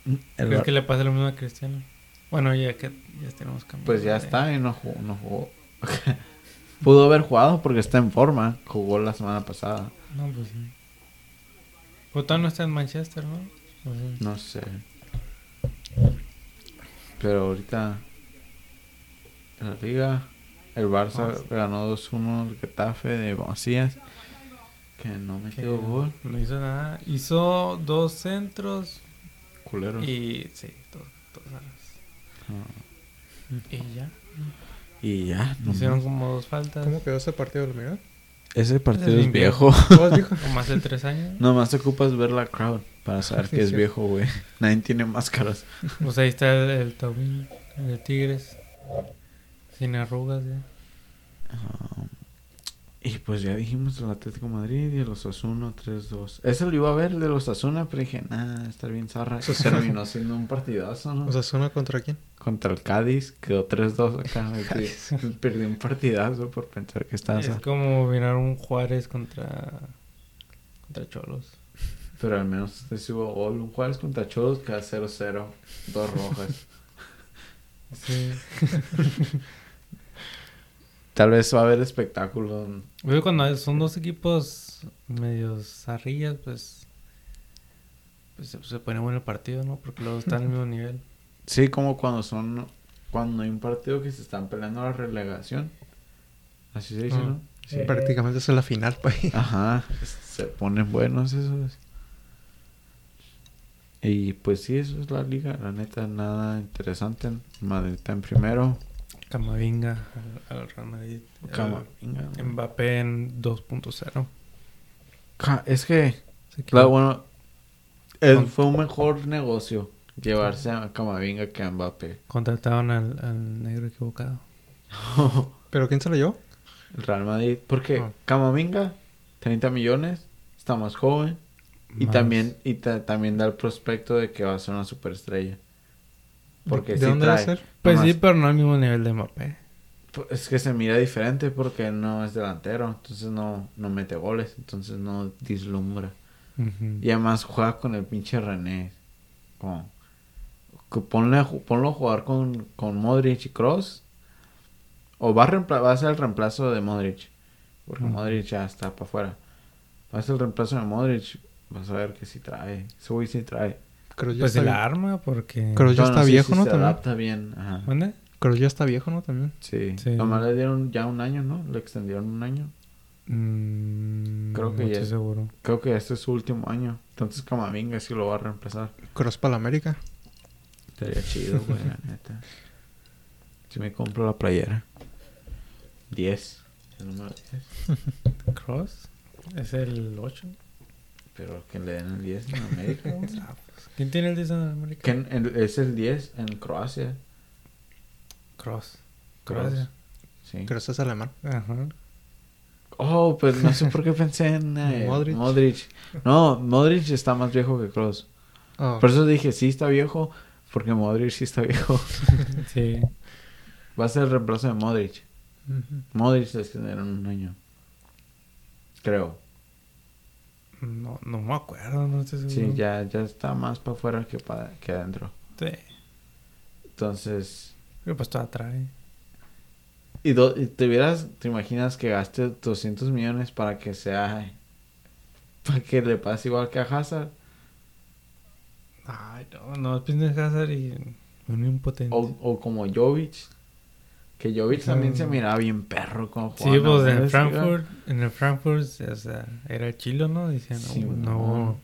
El ¿Crees Bar- que le pasa lo mismo a Cristiano? Bueno, ya que ya tenemos cambiado. Pues ya de- está y no jugó, no jugó. Pudo haber jugado porque está en forma. Jugó la semana pasada. No, pues sí. Botán no está en Manchester, ¿no? Sea, No sé. Pero ahorita en la liga el Barça Barça. ganó 2-1 al Getafe de Macías. Que no que metió gol. No hizo nada. Hizo dos centros Culero. y. Sí, todas las- Ah. Y ya. Y ya. no Hicieron más. como dos faltas. ¿Cómo quedó ese partido, lo miró? Ese partido es viejo. ¿Cómo dijo? O más de tres años. Nomás te ocupas ver la crowd para saber que es sí. viejo, güey. Nadie tiene máscaras. Pues ahí está el, el Taubín, el de Tigres. Sin arrugas ya. Ah, y pues ya dijimos el Atlético de Madrid y el Osasuna 3-2. Ese lo iba a ver, el de los Osasuna, pero dije, nah, está bien zarra. Y terminó siendo un partidazo, ¿no? O sea, ¿suena contra quién? Contra el Cádiz, quedó 3-2 acá. Perdí un partidazo por pensar que estaba... Es como mirar un Juárez contra. contra Cholos. Pero al menos este sí hubo gol. Un Juárez contra Cholos queda 0-0. Dos rojas. Sí. Tal vez va a haber espectáculo. Luego cuando son dos equipos medios zarrillas, pues. Pues se, se pone bueno el partido, ¿no? Porque luego están al mismo nivel. Sí, como cuando son... Cuando hay un partido que se están peleando la relegación. Así se dice, Mm. ¿no? Sí. Prácticamente es la final, pues. Ajá, se ponen buenos esos. Y pues sí, eso es la liga. La neta, nada interesante. Madrid está en primero. Camavinga al, al Real Madrid. Camavinga. El Mbappé en 2.0. Ca- Es que, claro, bueno, él fue un mejor negocio llevarse a Camavinga que a Mbappé. Contrataron al, al negro equivocado. ¿Pero quién se lo llevó? El Real Madrid, porque Ah. Camavinga, 30 millones, está más joven. Y también y ta- también da el prospecto de que va a ser una superestrella. Porque ¿De sí dónde va a trae. ser? Pues Nomás- sí, pero no al mismo nivel de Mbappé. Pues Es que se mira diferente porque no es delantero, entonces no, no mete goles, entonces no dislumbra. Y además juega con el pinche René. Como, que ponle, ponlo a jugar con, con Modric y Cross. O va a, va a ser el reemplazo de Modric. Porque. Modric ya está para afuera. Va a ser el reemplazo de Modric. Vas a ver que sí trae. Ese güey sí trae. Creo ya Pues está el bien. arma, porque... Creo ya está viejo, sí ¿no? Se También. adapta bien. Ajá. ¿Mande? Creo ya está viejo, ¿no? También. Sí. Sí. Nomás le dieron ya un año, ¿no? Le extendieron un año. Mm, Creo que no ya- estoy seguro. Creo que este es su último año. Entonces Camavinga sí lo va a reemplazar. Cross para la América. Estaría chido, güey, la neta. Si me compro la playera. 10. El número 10. Cross. Es el 8. Pero que le den el 10 en América, güey. ¿Quién tiene el 10 en América? En- es el 10 en Croacia. Cross. Cross. Croacia. Sí. Que es alemán. Ajá. Oh, pues no sé por qué pensé en eh, Modric. Modric. No, Modric está más viejo que Cross. Oh, Por eso dije, sí está viejo, porque Modric sí está viejo. Sí. Va a ser el reemplazo de Modric. ujú. Modric les en un año. Creo. No, no me acuerdo, no estoy Sí, seguro. ya, ya está más para afuera que para que adentro. Sí. Entonces, Pero pues todo trae. y, do- y te hubieras, te imaginas que gaste 200 millones para que sea, para que le pase igual que a Hazard. Ay, no, no, pienso en Hazard y un impotente. O, o como Jovic. Que Jovic también Mm. se miraba bien perro con Sí, Juan. pues en el Frankfurt, en el Frankfurt, o sea, era chilo, ¿no? Decían, no, Sí, no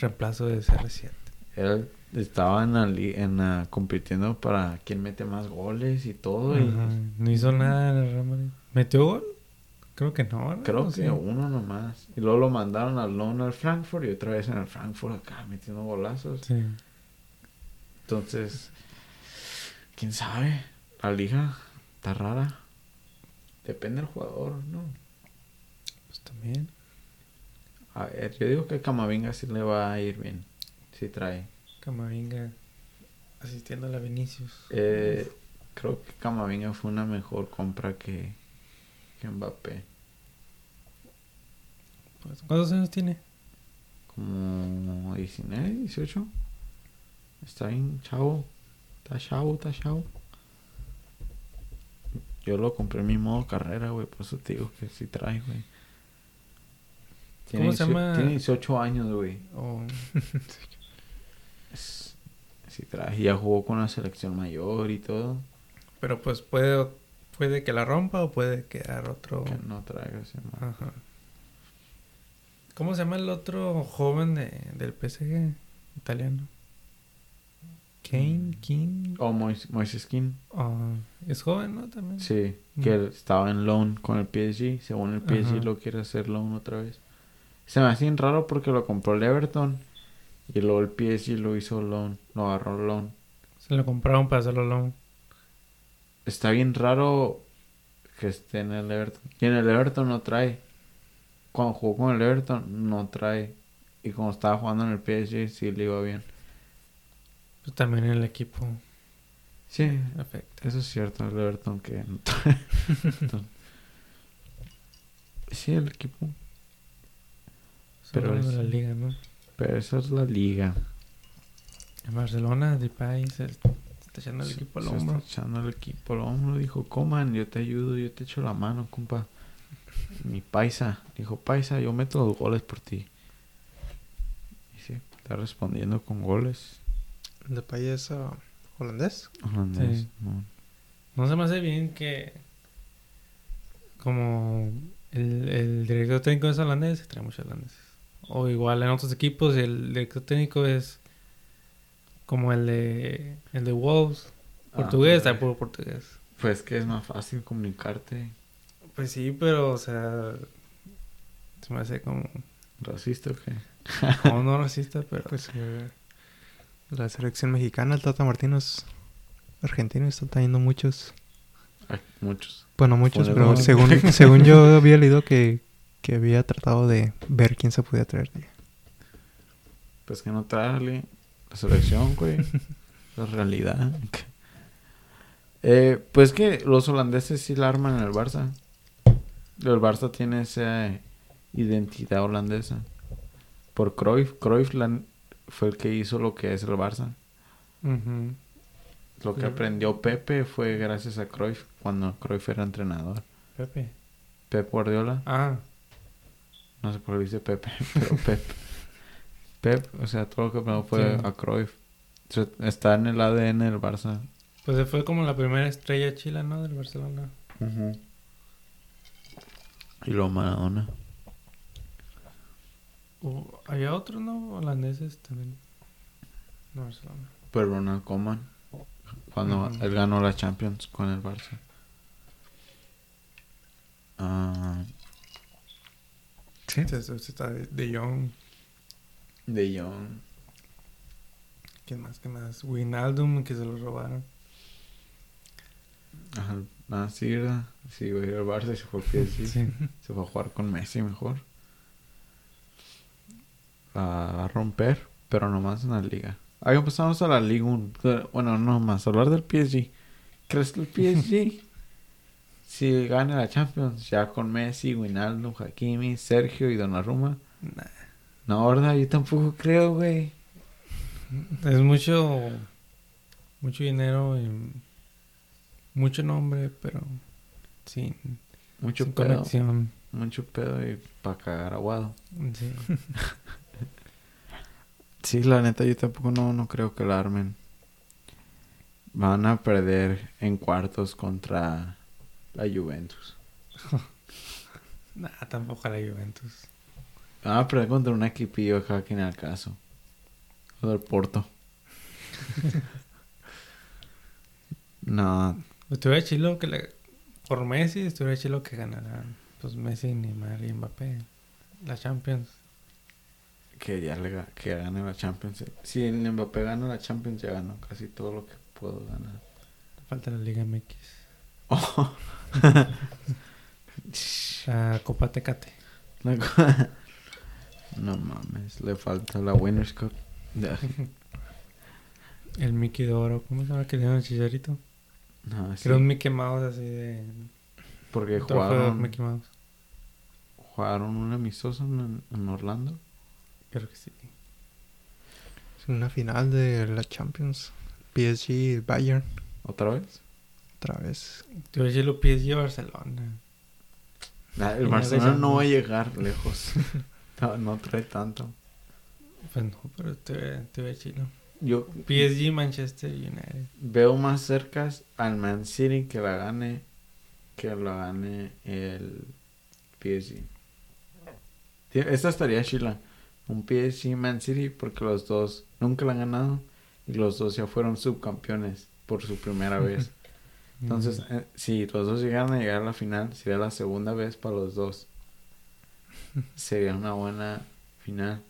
reemplazo de CR7. Él estaba en la, li- en la- compitiendo para quién mete más goles y todo. y No hizo nada en el Real Madrid. ¿Metió gol? Creo que no, ¿no? Creo que sé. uno nomás. Y luego lo mandaron al loan al Frankfurt y otra vez en el Frankfurt acá metiendo golazos. Sí. Entonces, quién sabe. La liga está rara. Depende del jugador, ¿no? Pues también. A ver, yo digo que Camavinga sí le va a ir bien. Sí trae. Camavinga asistiendo a la Vinicius. Eh, creo que Camavinga fue una mejor compra que, que Mbappé. Pues, ¿Cuántos años tiene? Como 19, 18. Está bien, chavo. Está chavo, está chavo. Yo lo compré en mi modo carrera, güey. Por eso te digo que sí trae, güey. Tiene ¿Cómo se 18 llama? Tiene 18 años, güey. O Es- Sí trae. Ya jugó con la selección mayor y todo. Pero pues puede, puede que la rompa o puede quedar otro. Que no traiga ese man. Ajá. ¿Cómo se llama el otro joven de, del PSG italiano? Kane, King. Oh, Mois- Moises King. Ah, es joven, ¿no? También. Sí, Mm. que él estaba en loan con el PSG. Según el PSG Ajá. lo quiere hacer loan otra vez. Se me hace bien raro porque lo compró el Everton. Y luego el PSG lo hizo loan. Lo agarró loan. Se lo compraron para hacerlo loan. Está bien raro que esté en el Everton. Y en el Everton no trae. Cuando jugó con el Everton no trae. Y cuando estaba jugando en el PSG sí le iba bien. Pues también el equipo Sí, afecta. eso es cierto. El Everton que sí, el equipo. Pero es- la liga, ¿no? Pero eso es la liga. En Barcelona, Depay se está echando el Se- equipo al se hombro. está echando el equipo al hombro. Dijo, coman, yo te ayudo, yo te echo la mano, compa. Mi paisa. Dijo, paisa, yo meto los goles por ti. Y sí, está respondiendo con goles. Depay es ah, holandés. Holandés, Sí. no. No se me hace bien que como el, el director técnico es holandés, trae muchos holandeses. O igual en otros equipos el director técnico es como el de el de Wolves, portugués, Ah, está puro portugués. Pues que es más fácil comunicarte. Pues sí, pero o sea, se me hace como ¿Racista o qué? como no racista, pero Pues eh, la selección mexicana, el Tata Martino es argentino está trayendo muchos. Hay muchos. Bueno, muchos, pero según, según yo había leído que, que había tratado de ver quién se podía traer. Pues que no trae la selección, güey. la realidad. Eh, pues que los holandeses sí la arman en el Barça. El Barça tiene esa identidad holandesa. Por Cruyff. Cruyff la- fue el que hizo lo que es el Barça. Lo que aprendió Pepe fue gracias a Cruyff, cuando Cruyff era entrenador. Pepe. Pep Guardiola, Ah, no sé por qué dice Pepe, pero Pep. Pep, o sea, todo lo que aprendió fue Sí. a Cruyff. O sea, Está en el ADN del Barça. pues fue como la primera estrella chila, ¿no? Del Barcelona. Y luego Maradona. Hubo- había otros, ¿no? Holandeses también. No, Barcelona. Por Ronald Koeman. Cuando él ganó la Champions con el Barça. Ah, sí. De, Jong. De Jong. ¿Quién más? ¿Quién más? Wijnaldum, que se lo robaron. Ajá. Ah, sí, ¿verdad? Sí, güey, el Barça y se fue al PSG. Sí. Se fue a jugar con Messi mejor. A romper, pero nomás en la liga. Ahí pasamos a la liga. un- Bueno, no más, hablar del PSG. ¿Crees que el PSG, si gana la Champions, ya con Messi, Wijnaldum, Hakimi, Sergio y Donnarumma? Nah. No, ¿verdad? Yo tampoco creo, güey. Es mucho. Mucho dinero y. Mucho nombre, pero. Sin, Mucho sin pedo. conexión. Mucho pedo y para cagar aguado. Sí. Sí, la neta, yo tampoco no, no creo que la armen. Van a perder en cuartos contra la Juventus. nah, tampoco la Juventus. Van a perder contra un equipillo acá que ni al caso. O del Porto. no, Estuviera chilo que le. Por Messi, estuviera chilo que ganaran. Pues Messi, Neymar y Mbappé. La Champions. Que ya le que gane la Champions. Si el Mbappé gana la Champions, ya ganó casi todo lo que puedo ganar. Falta la Liga MX. Oh. La Copa Tecate. La co- no mames, le falta la Winners Cup. El Mickey de Oro. ¿Cómo se llama que le llaman el chicharito? No, sí, era un Mickey Mouse así de. porque jugaron, Mickey Mouse. jugaron un amistoso en, en Orlando. Creo que sí. Es una final de la Champions. PSG Bayern. ¿Otra vez? Otra vez. Estuviera chilo PSG o Barcelona. Ah, el Barcelona no va a llegar lejos. no, no trae tanto. Pues no, pero estuviera estuviera chilo. Yo PSG Manchester United. veo más cerca al Man City que la gane que la gane el PSG. Esta estaría chila. Un PSG Man City porque los dos nunca la han ganado y los dos ya fueron subcampeones por su primera vez. Entonces, Mm. eh, si los dos llegaran a llegar a la final, sería la segunda vez para los dos. Sería una buena final.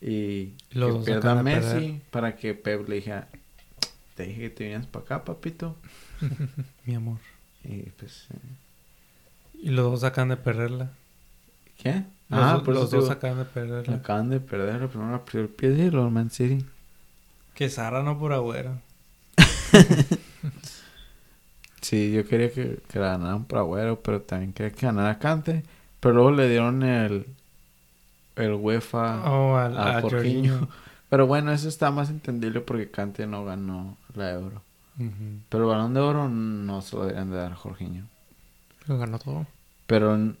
Y Los que pierda Messi perder. para que Pep le dijera, te dije que te vienes para acá, papito. Mi amor. Y pues, eh, Y los dos acaban de perderla. ¿qué? Los, ah, por los dos acaban de perderla. acaban de perder. La primera el PSG y el Man City. Que Sara no por agüero. Sí, yo quería que, que la ganaran por Agüero, pero también quería que ganara Cante. Pero luego le dieron el, el UEFA Oh, al, a a, Jorginho. Jorginho. Pero bueno, eso está más entendible porque Cante no ganó la Euro. Pero el balón de oro no se lo deberían de dar a Jorginho. Pero ganó todo. Pero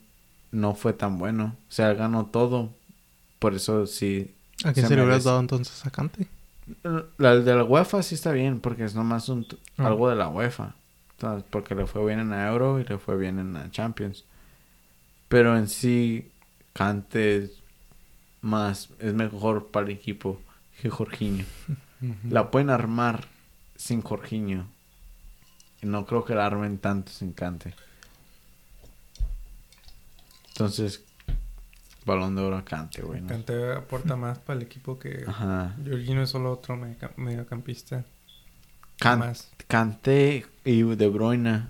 no fue tan bueno. O sea, ganó todo. Por eso sí. ¿A quién Se se, le hubieras dado entonces a Cante? La de la UEFA sí está bien porque es nomás un, Ah. algo de la UEFA. Porque le fue bien en la Euro y le fue bien en la Champions. Pero en sí, Cante es más, es mejor para el equipo que Jorginho. La pueden armar sin Jorginho. Y no creo que la armen tanto sin Cante. Entonces, balón de oro a Cante, güey. ¿no? Kanté aporta más para el equipo que Ajá. Jorginho es solo otro mediocam- mediocampista. Can- Más. Kanté y De Bruyne.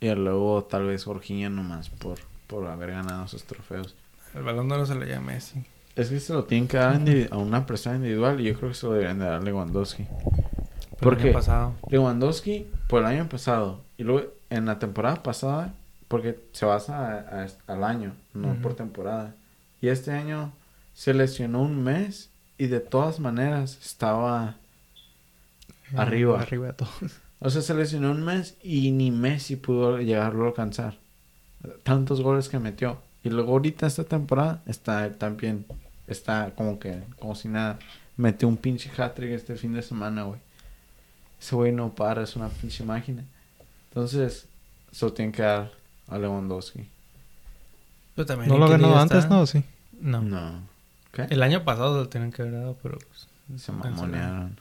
Y luego tal vez Jorginho nomás por, por haber ganado esos trofeos. El balón de oro se le llama Messi. Es que se lo tienen que dar a una persona individual y yo creo que se lo deberían de dar a Lewandowski. Por ¿Por el año pasado. Lewandowski por el año pasado y luego en la temporada pasada porque se basa a- a- al año, no por temporada. Y este año se lesionó un mes y de todas maneras estaba... Arriba. Arriba de todo. O sea, se lesionó un mes y ni Messi pudo llegarlo a alcanzar. Tantos goles que metió. Y luego ahorita esta temporada está también, está como que, como si nada. Metió un pinche hat-trick este fin de semana, güey. Ese güey no para, es una pinche máquina. Entonces, se lo tienen que dar a Lewandowski. Pero también ¿No ¿en lo ha qué ganado liga antes, está? no? Sí. No. No. ¿Qué? El año pasado lo tenían que haber dado, pero pues, Se mamonearon.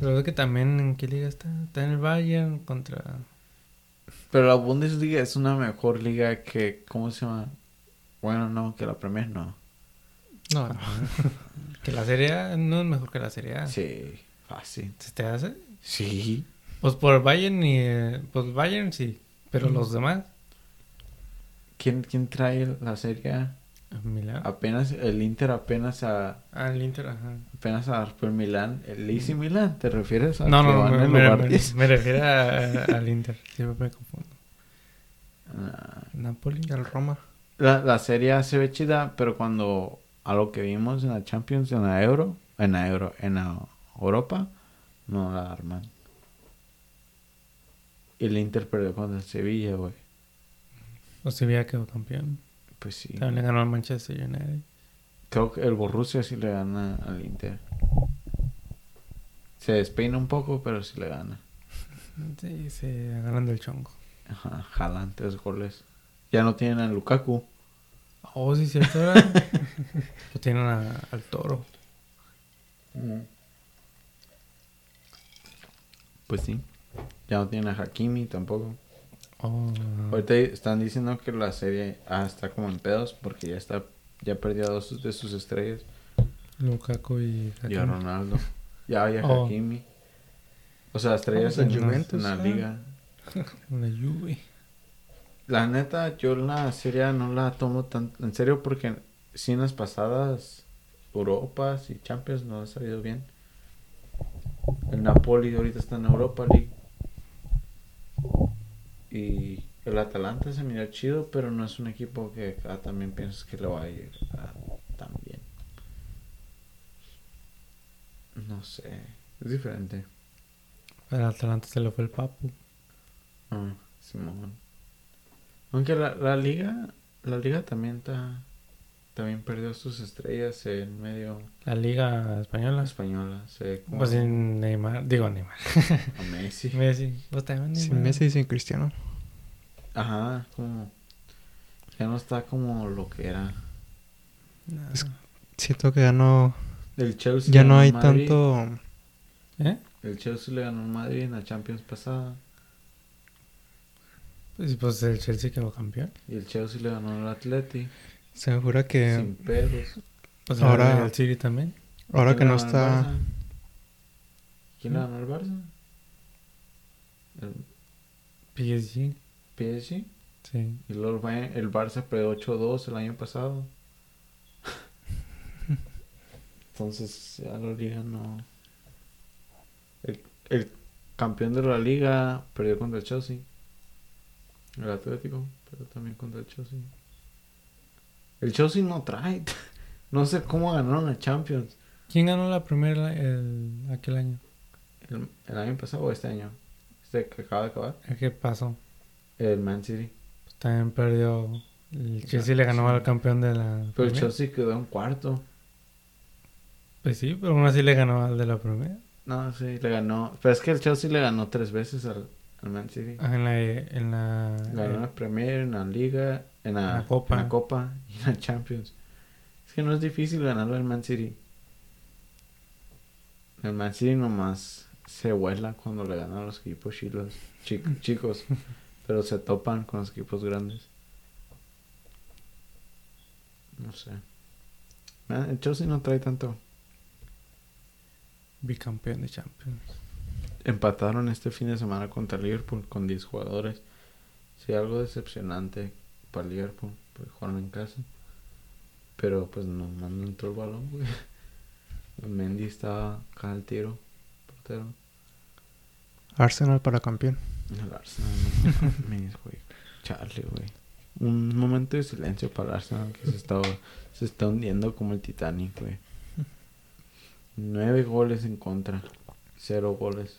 Pero es que también en qué liga está. Está en el Bayern contra. Pero la Bundesliga es una mejor liga que, ¿cómo se llama? Bueno, no, que la Premier no. No, no. Que la Serie A no es mejor que la Serie A. Sí, fácil. ¿Se te hace? Sí. Pues por Bayern y. eh, Pues Bayern sí. Pero Mm. los demás. ¿Quién, quién trae la serie? A? Milán. Apenas, el Inter apenas a, Ah, el Inter, ajá. apenas a por Milán. ¿El AC Milán? ¿Te refieres a No, no, van me, en me- lugar me- 10? me refiero a- al Inter. Siempre me confundo. Ah, Napoli. El Roma. La, la serie A se ve chida, pero cuando a lo que vimos en la Champions, en la Euro, en la Euro, en la Europa, no la arman. Y el Inter perdió contra el Sevilla, güey. O Sevilla quedó campeón. Pues sí. También le ganó al Manchester United. Creo que el Borussia sí le gana al Inter. Se despeina un poco, pero sí le gana. Sí, se agarran del chongo. Ajá, jalan tres goles. Ya no tienen a Lukaku. Oh, sí, cierto. Pues tienen a- al toro. Pues sí. Ya no tienen a Hakimi tampoco. Oh, Ahorita están diciendo que la serie A está como en pedos porque ya está ya perdió a dos de sus estrellas. Lukaku y Y a Hakimi. Ronaldo. Ya hay a Oh. Hakimi. O sea, estrellas en, Juventus, en la liga. La Juve. La neta, yo la serie no la tomo tan en serio porque si en las pasadas Europas y Champions no ha salido bien. El Napoli ahorita está en Europa League. Y el Atalanta se mira chido, pero no es un equipo que ah, también piensas que le va a ir ah, tan bien. No sé, es diferente. Al Atalanta se le fue el papu. Ah, Simón. Aunque la, la liga, la liga también está, también perdió sus estrellas en medio La Liga Española. española. Se como Pues sin Neymar. Digo Neymar. a Messi. Messi. Pues también Sin Neymar. Messi y sin Cristiano. Ajá, como ya no está como lo que era. No. Es- Siento que ya no, El Chelsea ya no hay Madrid. tanto... ¿Eh? El Chelsea le ganó al Madrid en la Champions pasada Pues, pues el Chelsea quedó campeón. y el Chelsea le ganó al Atleti Se me jura que sin pedos. Pues Ahora- ahora el City también. ahora ¿Quién que le no está... Barça? ¿Quién ganó al Barça? El PSG. PSG. Sí. Y luego el Barça perdió 8-2 el año pasado. Entonces ya la liga no. El, el campeón de la liga perdió contra el Chelsea. El Atlético perdió también contra el Chelsea. El Chelsea no trae. No sé cómo ganaron la Champions. ¿Quién ganó la primera el, aquel año? El, el año pasado o este año. Este que acaba de acabar. ¿Qué pasó? El Man City. Pues también perdió. El Chelsea le ganó sí. al campeón de la. Pero el. Chelsea quedó en cuarto. Pues sí, pero aún así le ganó al de la primera. No, sí, le ganó. Pero es que el Chelsea le ganó tres veces al, al Man City. Ah, en la. En la, Ganó en eh, la Premier, en la Liga, en la, La Copa. en la Copa y en la Champions. Es que no es difícil ganarlo al Man City. El Man City nomás se vuela cuando le ganan los equipos chilos, chi- chicos, pero se topan con los equipos grandes. No sé. Ah, El Chelsea no trae tanto. bicampeón de Champions. Empataron este fin de semana contra Liverpool con 10 jugadores. Sí, algo decepcionante para Liverpool, porque jugaron en casa. Pero pues no, no entró el balón, güey. Mendy estaba acá al tiro, portero. Arsenal para campeón. El Arsenal, güey. Charlie, güey. Un momento de silencio para Arsenal que se está, se está hundiendo como el Titanic, güey. Nueve goles en contra. Cero goles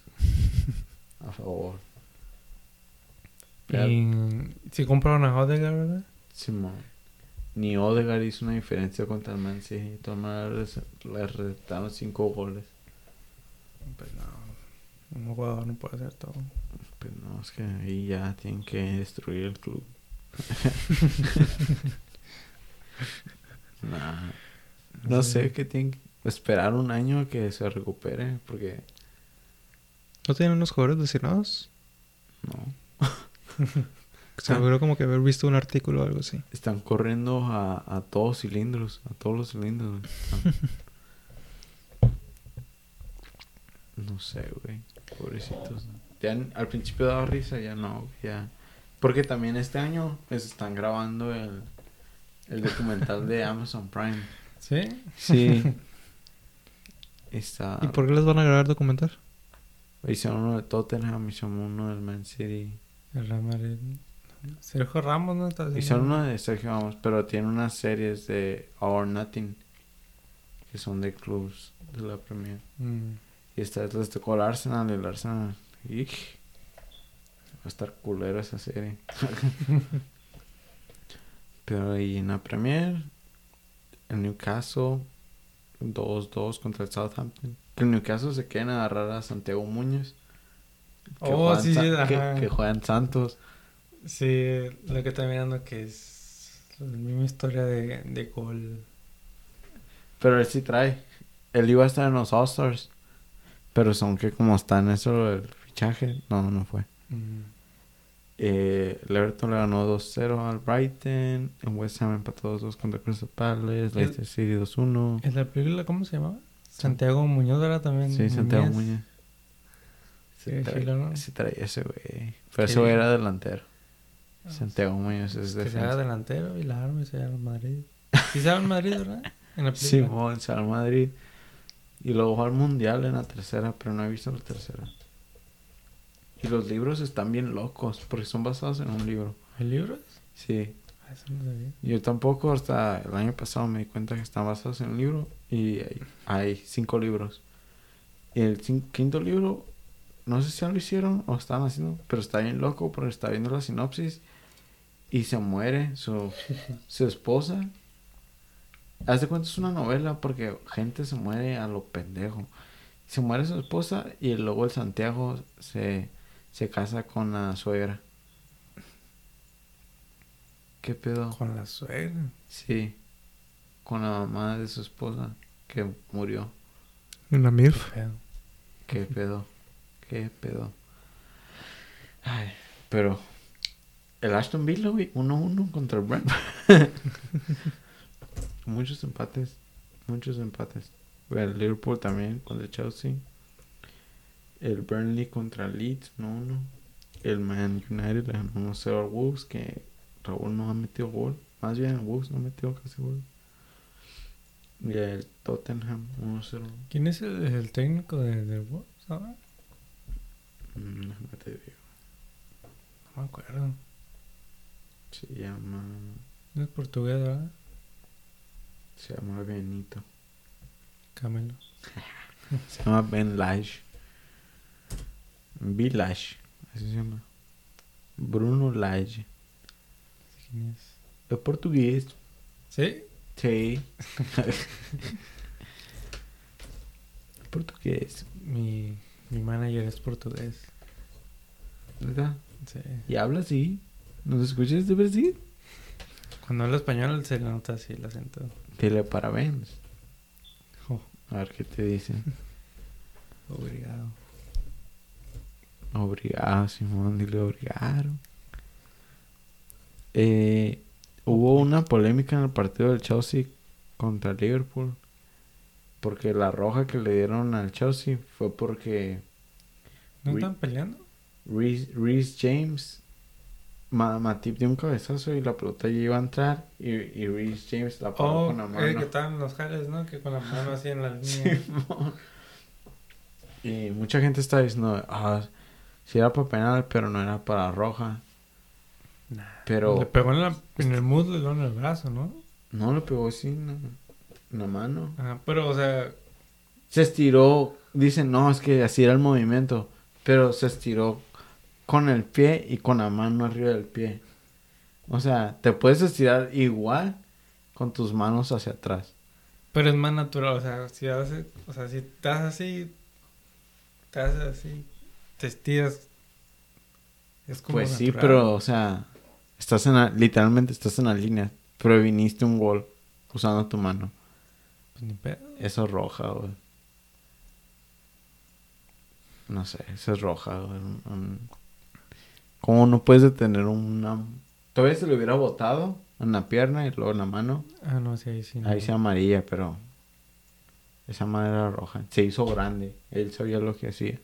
a favor. Y si compraron a Odegaard, ¿verdad? Simón. Ni Odegaard hizo una diferencia contra el Man City. Le retaron cinco goles. Pues no. Un jugador no puede hacer todo. Pues no, es que ahí ya tienen que destruir el club. Nah. No sé, que tienen que esperar un año a que se recupere. Porque ¿No tienen unos jugadores lesionados? No. Se me como que haber visto un artículo o algo así. Están corriendo a, a todos cilindros. A todos los cilindros. No sé, güey. Pobrecitos. Ya al principio daba risa, ya no. Ya. Porque también este año pues, están grabando el, el documental de Amazon Prime. ¿Sí? Sí. Está. ¿Y por qué les van a grabar documental? Hicieron uno de Tottenham, hicieron uno del Man City. El Real Madrid. Sergio Ramos, ¿no? Está Hicieron uno de Sergio Ramos, pero tiene unas series de All Nothing. Que son de clubs de la Premier. Mm. Y esta vez les tocó el Arsenal y el Arsenal. ¡ij! Va a estar culero esa serie. Pero ahí en la Premier, el Newcastle 2-2 contra el Southampton. Que el Newcastle se quieren agarrar a Santiago Muñoz. Que Oh, juega en sí, sí, que, ajá. que juega en Santos. Sí, lo que estoy mirando que es la misma historia de, de gol. Pero él sí trae. Él iba a estar en los All-Stars. Pero son que como está en eso el fichaje, no, no fue. Mm. Eh, el Everton le ganó 2-0 al Brighton. En West Ham empató 2-2 contra Crystal Palace. Leicester City 2-1. ¿En la película cómo se llamaba? Santiago Muñoz era también. Sí, Santiago Muñoz. Muñoz. Sí, Se trae, sí, ¿no? trae ese güey. Pero Sí. ese güey era delantero. Ah, Santiago Muñoz es Que se haga defensa. delantero y la arma y se al Madrid. Sí se al Madrid, ¿verdad? En la. Simón, se al Madrid. Y luego fue al Mundial en la tercera, pero no he visto la tercera. Y los libros están bien locos, porque son basados en un libro. ¿Hay libros? Sí. Eso no sabía. Yo tampoco hasta el año pasado me di cuenta que están basados en un libro y hay, hay cinco libros. Y el quinto libro, no sé si ya lo hicieron o estaban haciendo, pero está bien loco porque está viendo la sinopsis y se muere su, su esposa. Haz de cuenta es una novela porque gente se muere a lo pendejo. Se muere su esposa y luego el Santiago se, se casa con la suegra. ¿Qué pedo? Con la suegra. Sí, con la mamá de su esposa que murió. En la Qué pedo. ¿Qué pedo? ¿Qué pedo? Ay, pero el Aston Villa, güey, 1-1 contra el Brentford. muchos empates, muchos empates. El Liverpool también contra el Chelsea. El Burnley contra el Leeds, 1-1. El Man United le ganó 1-0 al Wolves, que Raúl no ha metido gol. Más bien Wolves no ha metido casi gol. Y el Tottenham 1-0. ¿Quién es el, el técnico de, de Wolves ahora? Mm, déjame te digo. No me acuerdo. Se llama. No es portugués, ¿verdad? Se llama Benito. Camelo. Se llama Ben Lash. Village. Así se llama. Bruno Lage. ¿Quién es? Es portugués. ¿Sí? Sí. portugués. Mi, mi manager es portugués. ¿Verdad? Sí. Y habla así. ¿Nos escuchas de Brasil? Cuando habla español se le nota así el acento. Dile parabéns. Oh, A ver qué te dice. obrigado. Obrigado, Simón, dile obrigado. Eh, hubo una polémica en el partido del Chelsea contra Liverpool. Porque la roja que le dieron al Chelsea fue porque ¿No están peleando? Reece James, Ma- Matip dio un cabezazo y la pelota ya iba a entrar. Y, y Reece James la paró Oh, con la mano. eh, que estaban los jales, ¿no? Que con la mano así en la línea. Y mucha gente está diciendo, ah, si era para penal, pero no era para roja. Nah. Pero- Le pegó en, la, en el muslo y luego en el brazo, ¿no? No le pegó así en la, en la mano. Ajá, pero, o sea, Se estiró. Dicen, no, es que así era el movimiento. Pero se estiró con el pie y con la mano arriba del pie. O sea, te puedes estirar igual con tus manos hacia atrás. pero es más natural. O sea, si haces, o sea, si estás así, estás así, te estiras. Es como Pues sí, natural. pero, o sea, estás en la, literalmente estás en la línea. Previniste un gol usando tu mano. Pues ni pedo. Eso es roja, güey. No sé, esa es roja. güey, ¿Cómo no puedes detener una... Todavía se le hubiera botado en la pierna y luego en la mano. Ah, no, sí, ahí sí. no. Ahí se amarilla, pero... Esa madre era roja. Se hizo grande. Él sabía lo que hacía.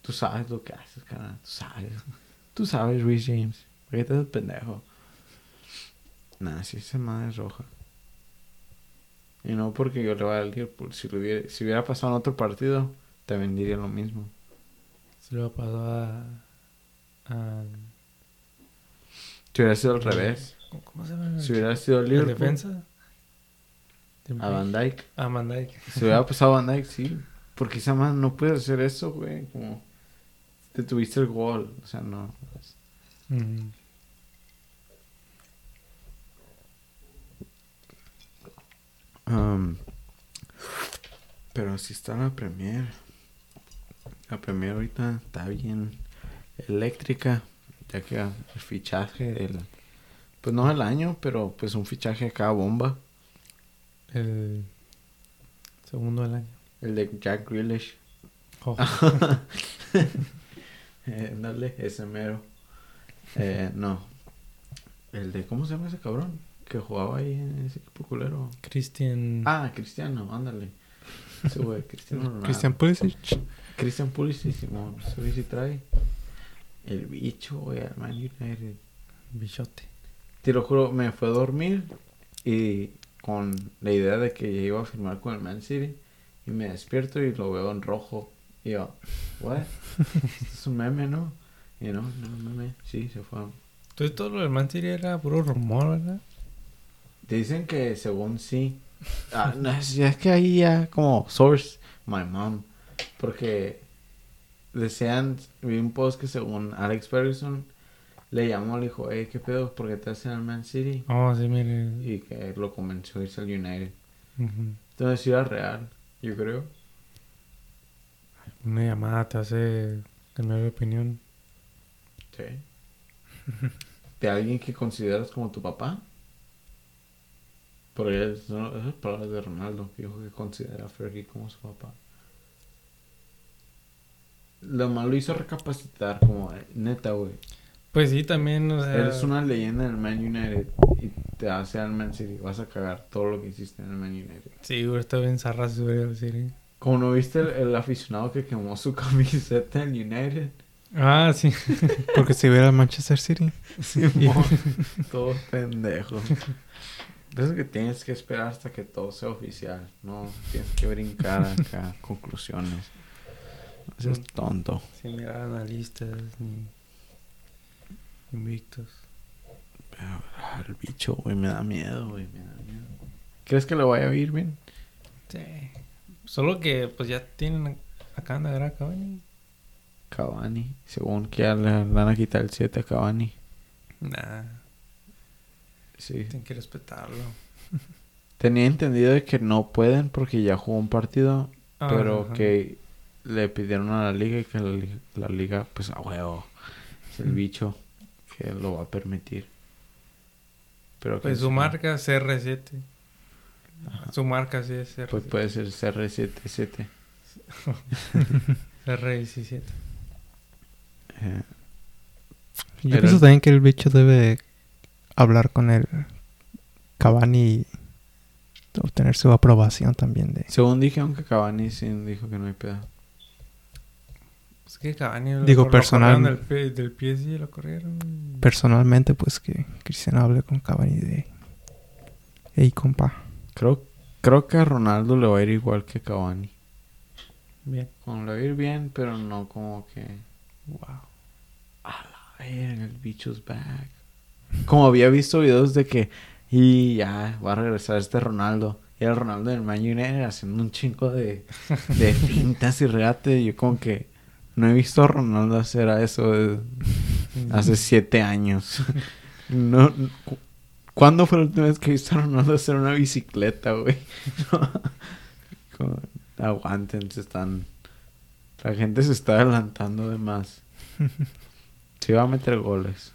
Tú sabes lo que haces, cara. Tú sabes. Tú sabes, Luis James. ¿Por qué te haces pendejo? Nah, sí, esa madre es roja. Y no porque yo le vaya al Liverpool. Si, lo hubiera, si hubiera pasado en otro partido, también diría lo mismo. Se lo pasó a. a Si hubiera sido al revés. ¿cómo- ¿Cómo se llama? Si hubiera sido ¿El Liverpool. defensa? A Van Dyke. A Van Dyke. Si hubiera pasado a Van Dyke, sí. Porque esa madre no puedes hacer eso, güey. Como te tuviste el gol. O sea, no. Ujú. Um, pero si está la Premier. La Premier ahorita está bien eléctrica. Ya que el fichaje del. Pues no el año, pero pues un fichaje acá bomba. El segundo del año. El de Jack Grealish. Oh, Eh, dale, ese mero. Eh, no. El de. ¿Cómo se llama ese cabrón? Que jugaba ahí en ese equipo culero. Christian. Ah, Cristiano, ándale. Ese güey, Cristiano Ronaldo. Christian Pulisic. Christian Pulisic, Simón. Ese güey sí trae. El bicho, güey, al Man United. Bichote. Te lo juro, me fue a dormir y con la idea de que iba a firmar con el Man City. Y me despierto y lo veo en rojo. Y yo, ¿what? Es un meme, ¿no? Y no, no, meme. Sí, se fue. Entonces todo lo del Man City era puro rumor, ¿verdad? Te dicen que según sí. Ah, no, es, es que ahí ya como source, my mom. Porque desean, vi un post que según Alex Ferguson le llamó, le dijo, hey, ¿qué pedo? ¿Por qué te hacen al Man City? Oh, sí, mire. Y que lo convenció a irse al United. Entonces sí era real, yo creo. Una llamada te hace cambiar de opinión. Sí. ¿De alguien que consideras como tu papá? Porque es- esas palabras de Ronaldo, que dijo que considera a Fergie como su papá. Lo malo lo hizo recapacitar, como eh, neta, güey. Pues sí, también, o sea... Eres una leyenda en el Man United y te hace al Man City. Vas a cagar todo lo que hiciste en el Man United. Sí, güey, está bien zarra al City. Como no viste el, el aficionado que quemó su camiseta en United. Ah, sí. Porque si hubiera el Manchester City. Simón, todo pendejo. Es que tienes que esperar hasta que todo sea oficial. No tienes que brincar acá conclusiones. No seas tonto. Sin mirar analistas ni invictos. Pero ah, el bicho, güey, me da miedo, güey, me da miedo. ¿Crees que lo vaya a ir bien? Sí. Solo que, pues ya tienen... Acá anda ¿verdad, Cavani. Cavani. Según que ya le, le van a quitar el 7 a Cavani. Nah, Sí. tienen que respetarlo. Tenía entendido de que no pueden porque ya jugó un partido, Ah, pero ajá. que le pidieron a la liga y que la, li- la liga, pues a huevo, es el bicho que lo va a permitir. Pero que Pues su sí, marca es CR7. Su marca sí es CR7. Pues puede ser CR77. CR17. Eh, Yo pienso el- también que el bicho debe hablar con el Cavani y obtener su aprobación también de... según dije, aunque Cavani sí dijo que no hay pedo. Pues que Cavani lo- Digo, lo personal- corrieron Del, del PSG lo corrieron. Personalmente, pues que Cristiano hable con Cavani de... Ey, compa. Creo, creo que a Ronaldo le va a ir igual que Cavani. Bien. Como le va a ir bien, pero no como que... Wow. A la verga, el bicho's back. Como había visto videos de que... Y ya, va a regresar este Ronaldo. Y el Ronaldo del Man United haciendo un chingo de, de fintas y regate. Yo como que... No he visto a Ronaldo hacer eso hace siete años. No, cu- ¿Cuándo fue la última vez que viste a Ronaldo hacer una bicicleta, güey? Aguanten, se están... La gente se está adelantando de más. Se va a meter goles.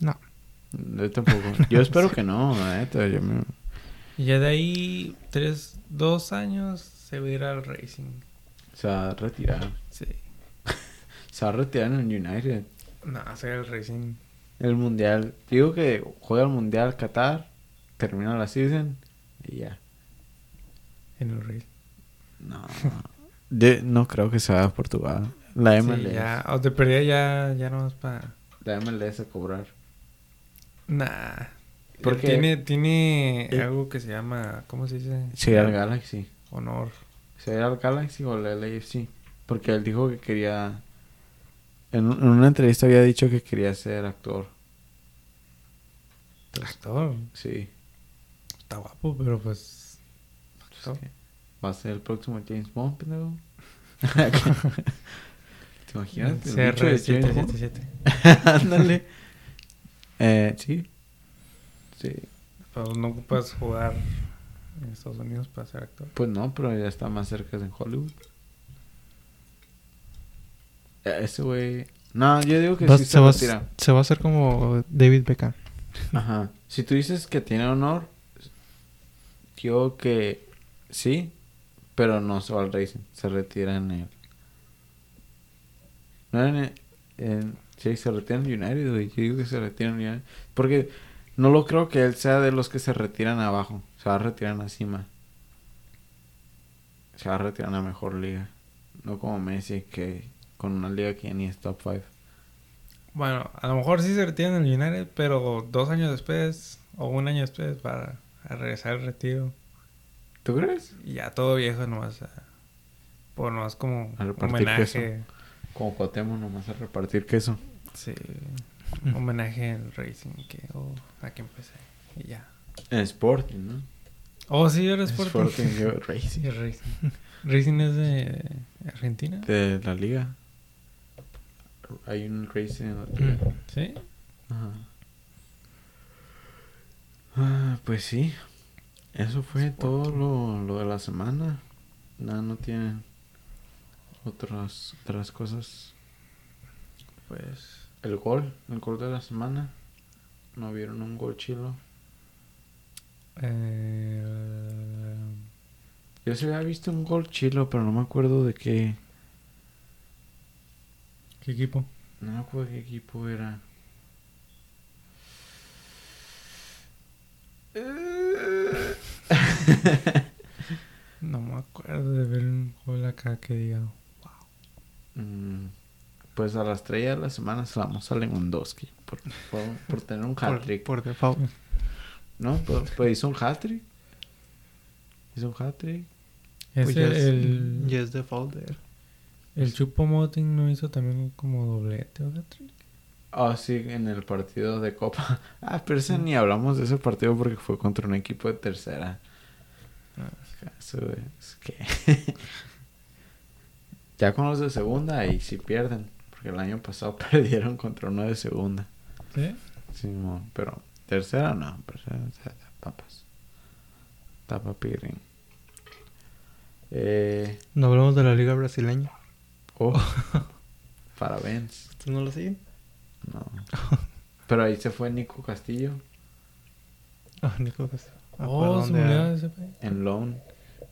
No. Yo tampoco. Yo espero que no, la neta. Yo me... Y ya de ahí, tres, dos años, se va a ir al Racing. Se va a retirar. Sí. Se va a retirar en el United. No, hacer el Racing. El mundial. Digo que juega el mundial Qatar. Termina la season. Y ya. En el Real. No. De- no creo que se vaya a Portugal. La MLS. Sí, ya. O te perdía ya, ya no es para. La MLS a cobrar. Nah. Porque- tiene, tiene Eh. algo que se llama. ¿Cómo se dice? Se irá al Galaxy. Honor. ¿Se irá al Galaxy o al LAFC? Porque él dijo que quería... En, en una entrevista había dicho que quería ser actor. Actor. Sí. Está guapo, pero pues. Pues Actor. Va a ser el próximo James Bond, pendejo. ¿Te imaginas? Bond. CR777. Ándale. Eh, sí. Sí. Pero no ocupas jugar en Estados Unidos para ser actor. Pues no, pero ya está más cerca en Hollywood. Eh, Ese güey... No, yo digo que Va- sí se, se, va, a- retira. se va a hacer como David Beckham. Ajá. Si tú dices que tiene honor, yo que sí, pero no se va al Racing. Se retira en el... No en el... En, sí, se retira en el United, güey. Yo digo que se retira en el United. Porque no lo creo que él sea de los que se retiran abajo. Se va a retirar en la cima. Se va a retirar en la mejor liga. No como Messi, que con una liga que ya ni es top 5. Bueno, a lo mejor sí se retira en el United, pero dos años después o un año después para a regresar al retiro. ¿Tú crees? Y ya todo viejo nomás. ah, Por nomás como A repartir homenaje. Como Cuauhtémoc nomás a repartir queso. Sí. Homenaje al Racing. Que, oh, aquí empecé. Y ya. En Sporting, ¿no? Oh, sí, era Sporting. Sporting, yo Racing. Sí, Racing. Racing es de Argentina. De la liga. Hay un Racing en la liga. Sí. Ajá. Ah, pues sí. Eso fue todo lo, lo de la semana. Nada, no tienen otras, otras cosas. Pues. El gol, el gol de la semana. ¿No vieron un gol chilo? Eh, Yo sí había visto un gol chilo, pero no me acuerdo de qué. ¿Qué equipo? No me acuerdo qué equipo era. No me acuerdo de ver un gol acá que diga. Mm, Pues a la estrella de la semana se la vamos a Lewandowski por, por, por tener un hat-trick. por default. ¿No? Pues, pues hizo un hat-trick. Hizo un hat-trick. Es Pues el, ya es- el, ya es default de él. el Chupo Moting no hizo también como doblete o hat-trick? Ah, sí, en el partido de Copa. Ah, pero ese ni hablamos de ese partido porque fue contra un equipo de tercera. Eso es que... ya con los de segunda, ahí sí pierden. Porque el año pasado perdieron contra uno de segunda. ¿Sí? Sí, pero tercera no, tercera papas. Tapa pirín. Eh, No hablamos de la liga brasileña. oh, parabéns. ¿Ustedes no lo siguen? No. Pero ahí se fue Nico Castillo Ah, Nico Castillo. Ah, ¿para Oh, se en loan.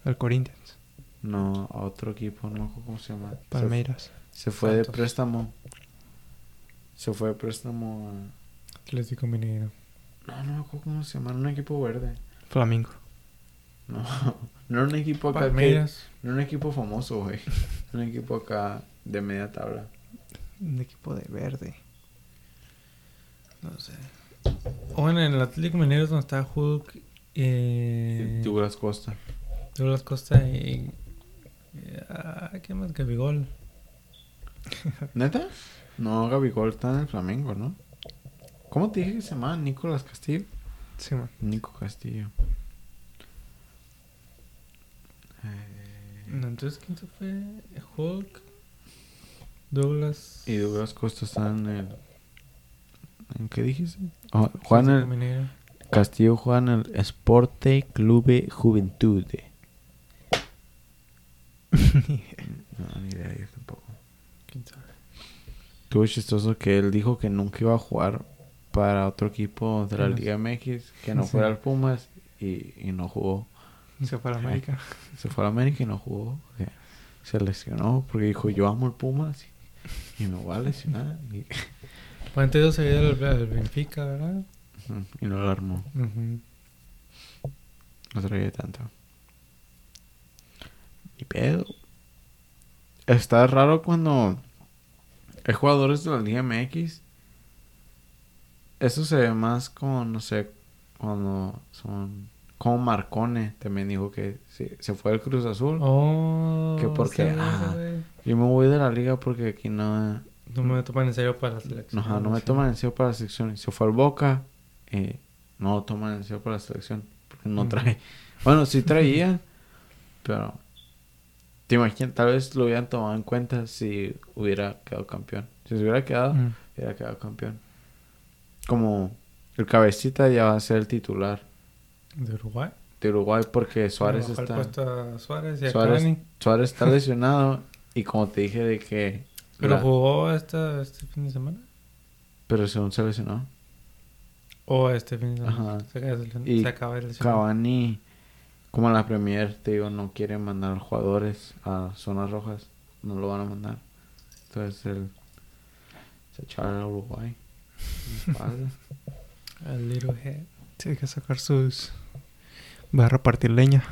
Al Corinthians. No, a otro equipo, no me acuerdo cómo se llama. Se- Palmeiras. Se, fue de préstamo. Se fue de préstamo Atlético Mineiro. a... No, no me acuerdo cómo se llama. Un equipo verde. Flamingo. No, no era un equipo acá que... Palmeiras. No era un equipo famoso, güey. Un equipo acá de media tabla. Un equipo de verde. No sé. O en el Atlético Mineiro es donde está Hulk. Eh, Douglas Costa. Douglas Costa y. eh, ah, ¿Qué más? Gabigol. ¿Neta? No, Gabigol está en el Flamengo, ¿no? ¿Cómo te dije que se llamaba? Nicolás Castillo. Sí, man. Nico Castillo. Eh, No, entonces, ¿quién se fue? Hulk. Douglas. Y Douglas Costa está en el... ¿En qué dijiste? Oh, Atlético el... Castillo juega en el Esporte Clube Juventude. No, ni idea, yo. ¿Quién sabe? Estuvo chistoso que él dijo que nunca iba a jugar para otro equipo de la. Liga MX, que no Sí. fuera el Pumas, y, y no jugó. Se fue a la América. Se fue a América y no jugó. Ok. se lesionó porque dijo, yo amo el Pumas y, y me voy a lesionar. Y, Puente 2 se había al, al Benfica, ¿verdad? Y no lo armó. Ujú. No traía tanto. Ni pedo. Está raro cuando hay jugadores de la Liga MX. Eso se ve más como, no sé, cuando son... Como Marcone también dijo que se, se fue al Cruz Azul. Oh, Que porque, ah. Yo me voy de la liga porque aquí no... No me toman en serio para la selección. No, no me toman en serio para la selección. Se fue al Boca. eh, no lo toman en serio para la selección. Porque no Ujú. trae. Bueno, sí traía. pero. Te imaginas, tal vez lo hubieran tomado en cuenta si hubiera quedado campeón. Si se hubiera quedado, Mm. hubiera quedado campeón. Como el cabecita ya va a ser el titular De Uruguay. de Uruguay porque Suárez está. a Suárez y a Suárez, Cavani. Suárez está lesionado. y como te dije de que. Pero la- jugó esta, este fin de semana. pero según se lesionó. O este fin de semana. Ajá. Se, acaba se acaba de lesionar. Cavani, como la Premier, te digo, no quiere mandar jugadores a zonas rojas. No lo van a mandar. Entonces él se echaba a Uruguay. A little head. Tiene que sacar sus... Va a repartir leña.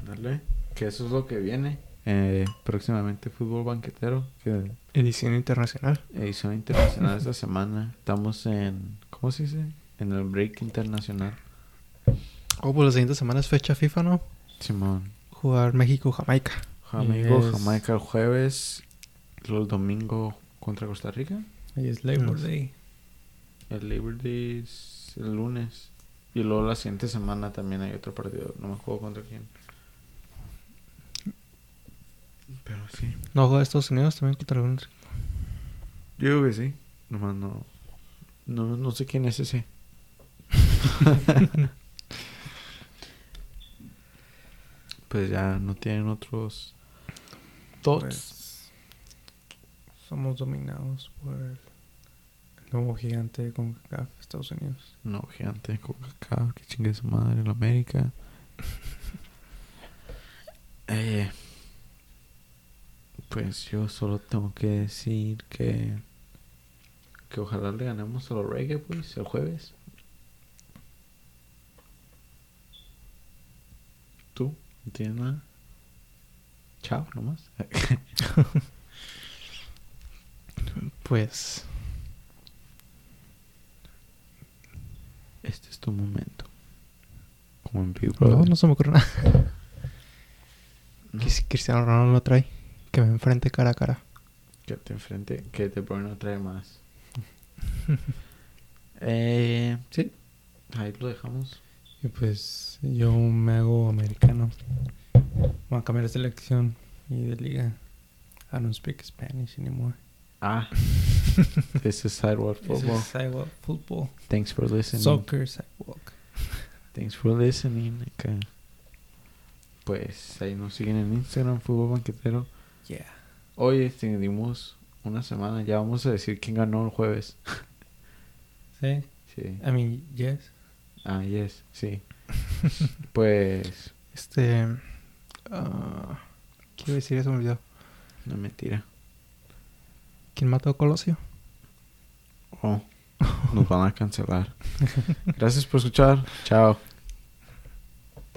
Ándale. Que eso es lo que viene. Eh, próximamente fútbol banquetero. Que Edición internacional. edición internacional esta semana. Estamos en. ¿Cómo se dice? En el break internacional. Oh, pues la siguiente semana es fecha FIFA, ¿no? Simón. Jugar México-Jamaica. Yes. Jamaica el jueves. luego El domingo contra Costa Rica. Ahí es Labor. Day. El Labor Day es el lunes. Y luego la siguiente semana también hay otro partido. No me juego contra quién. Pero sí. No juega Estados Unidos también contra un... Yo digo que sí. Nomás no. No, no sé quién es ese. pues ya no tienen otros. Thoughts. Pues, somos dominados por el, nuevo gigante con CACAF, Estados Unidos. No, gigante, Coca-Cola, que chingue su madre en América. eh, pues yo solo tengo que decir que. Que ojalá le ganemos a los Reggae Boys el jueves. ¿Tú? ¿No tienes nada? Chao, nomás. Pues... Este es tu momento. Como en Big No, no se me ocurre nada. No. Que si Cristiano Ronaldo lo trae. Que me enfrente cara a cara. Que te enfrente, que De Bruyne no trae más. eh, sí, ahí lo dejamos. Y pues yo me hago americano. Voy a cambiar de selección y de liga. I don't speak Spanish anymore. Ah, this is Sidewalk This Football. is sidewalk football. Thanks for listening. Soccer sidewalk. Thanks for listening. acá. Pues ahí nos siguen en Instagram, Fútbol Banquetero. Yeah. Hoy extendimos una semana, ya vamos a decir quién ganó el jueves. Sí. Sí. I mean, yes. Ah, yes, sí. pues, Este... ¿Qué iba a decir? Eso me olvidó. no mentira. ¿Quién mató a Colosio? Oh, nos van a cancelar. Gracias por escuchar. Chao.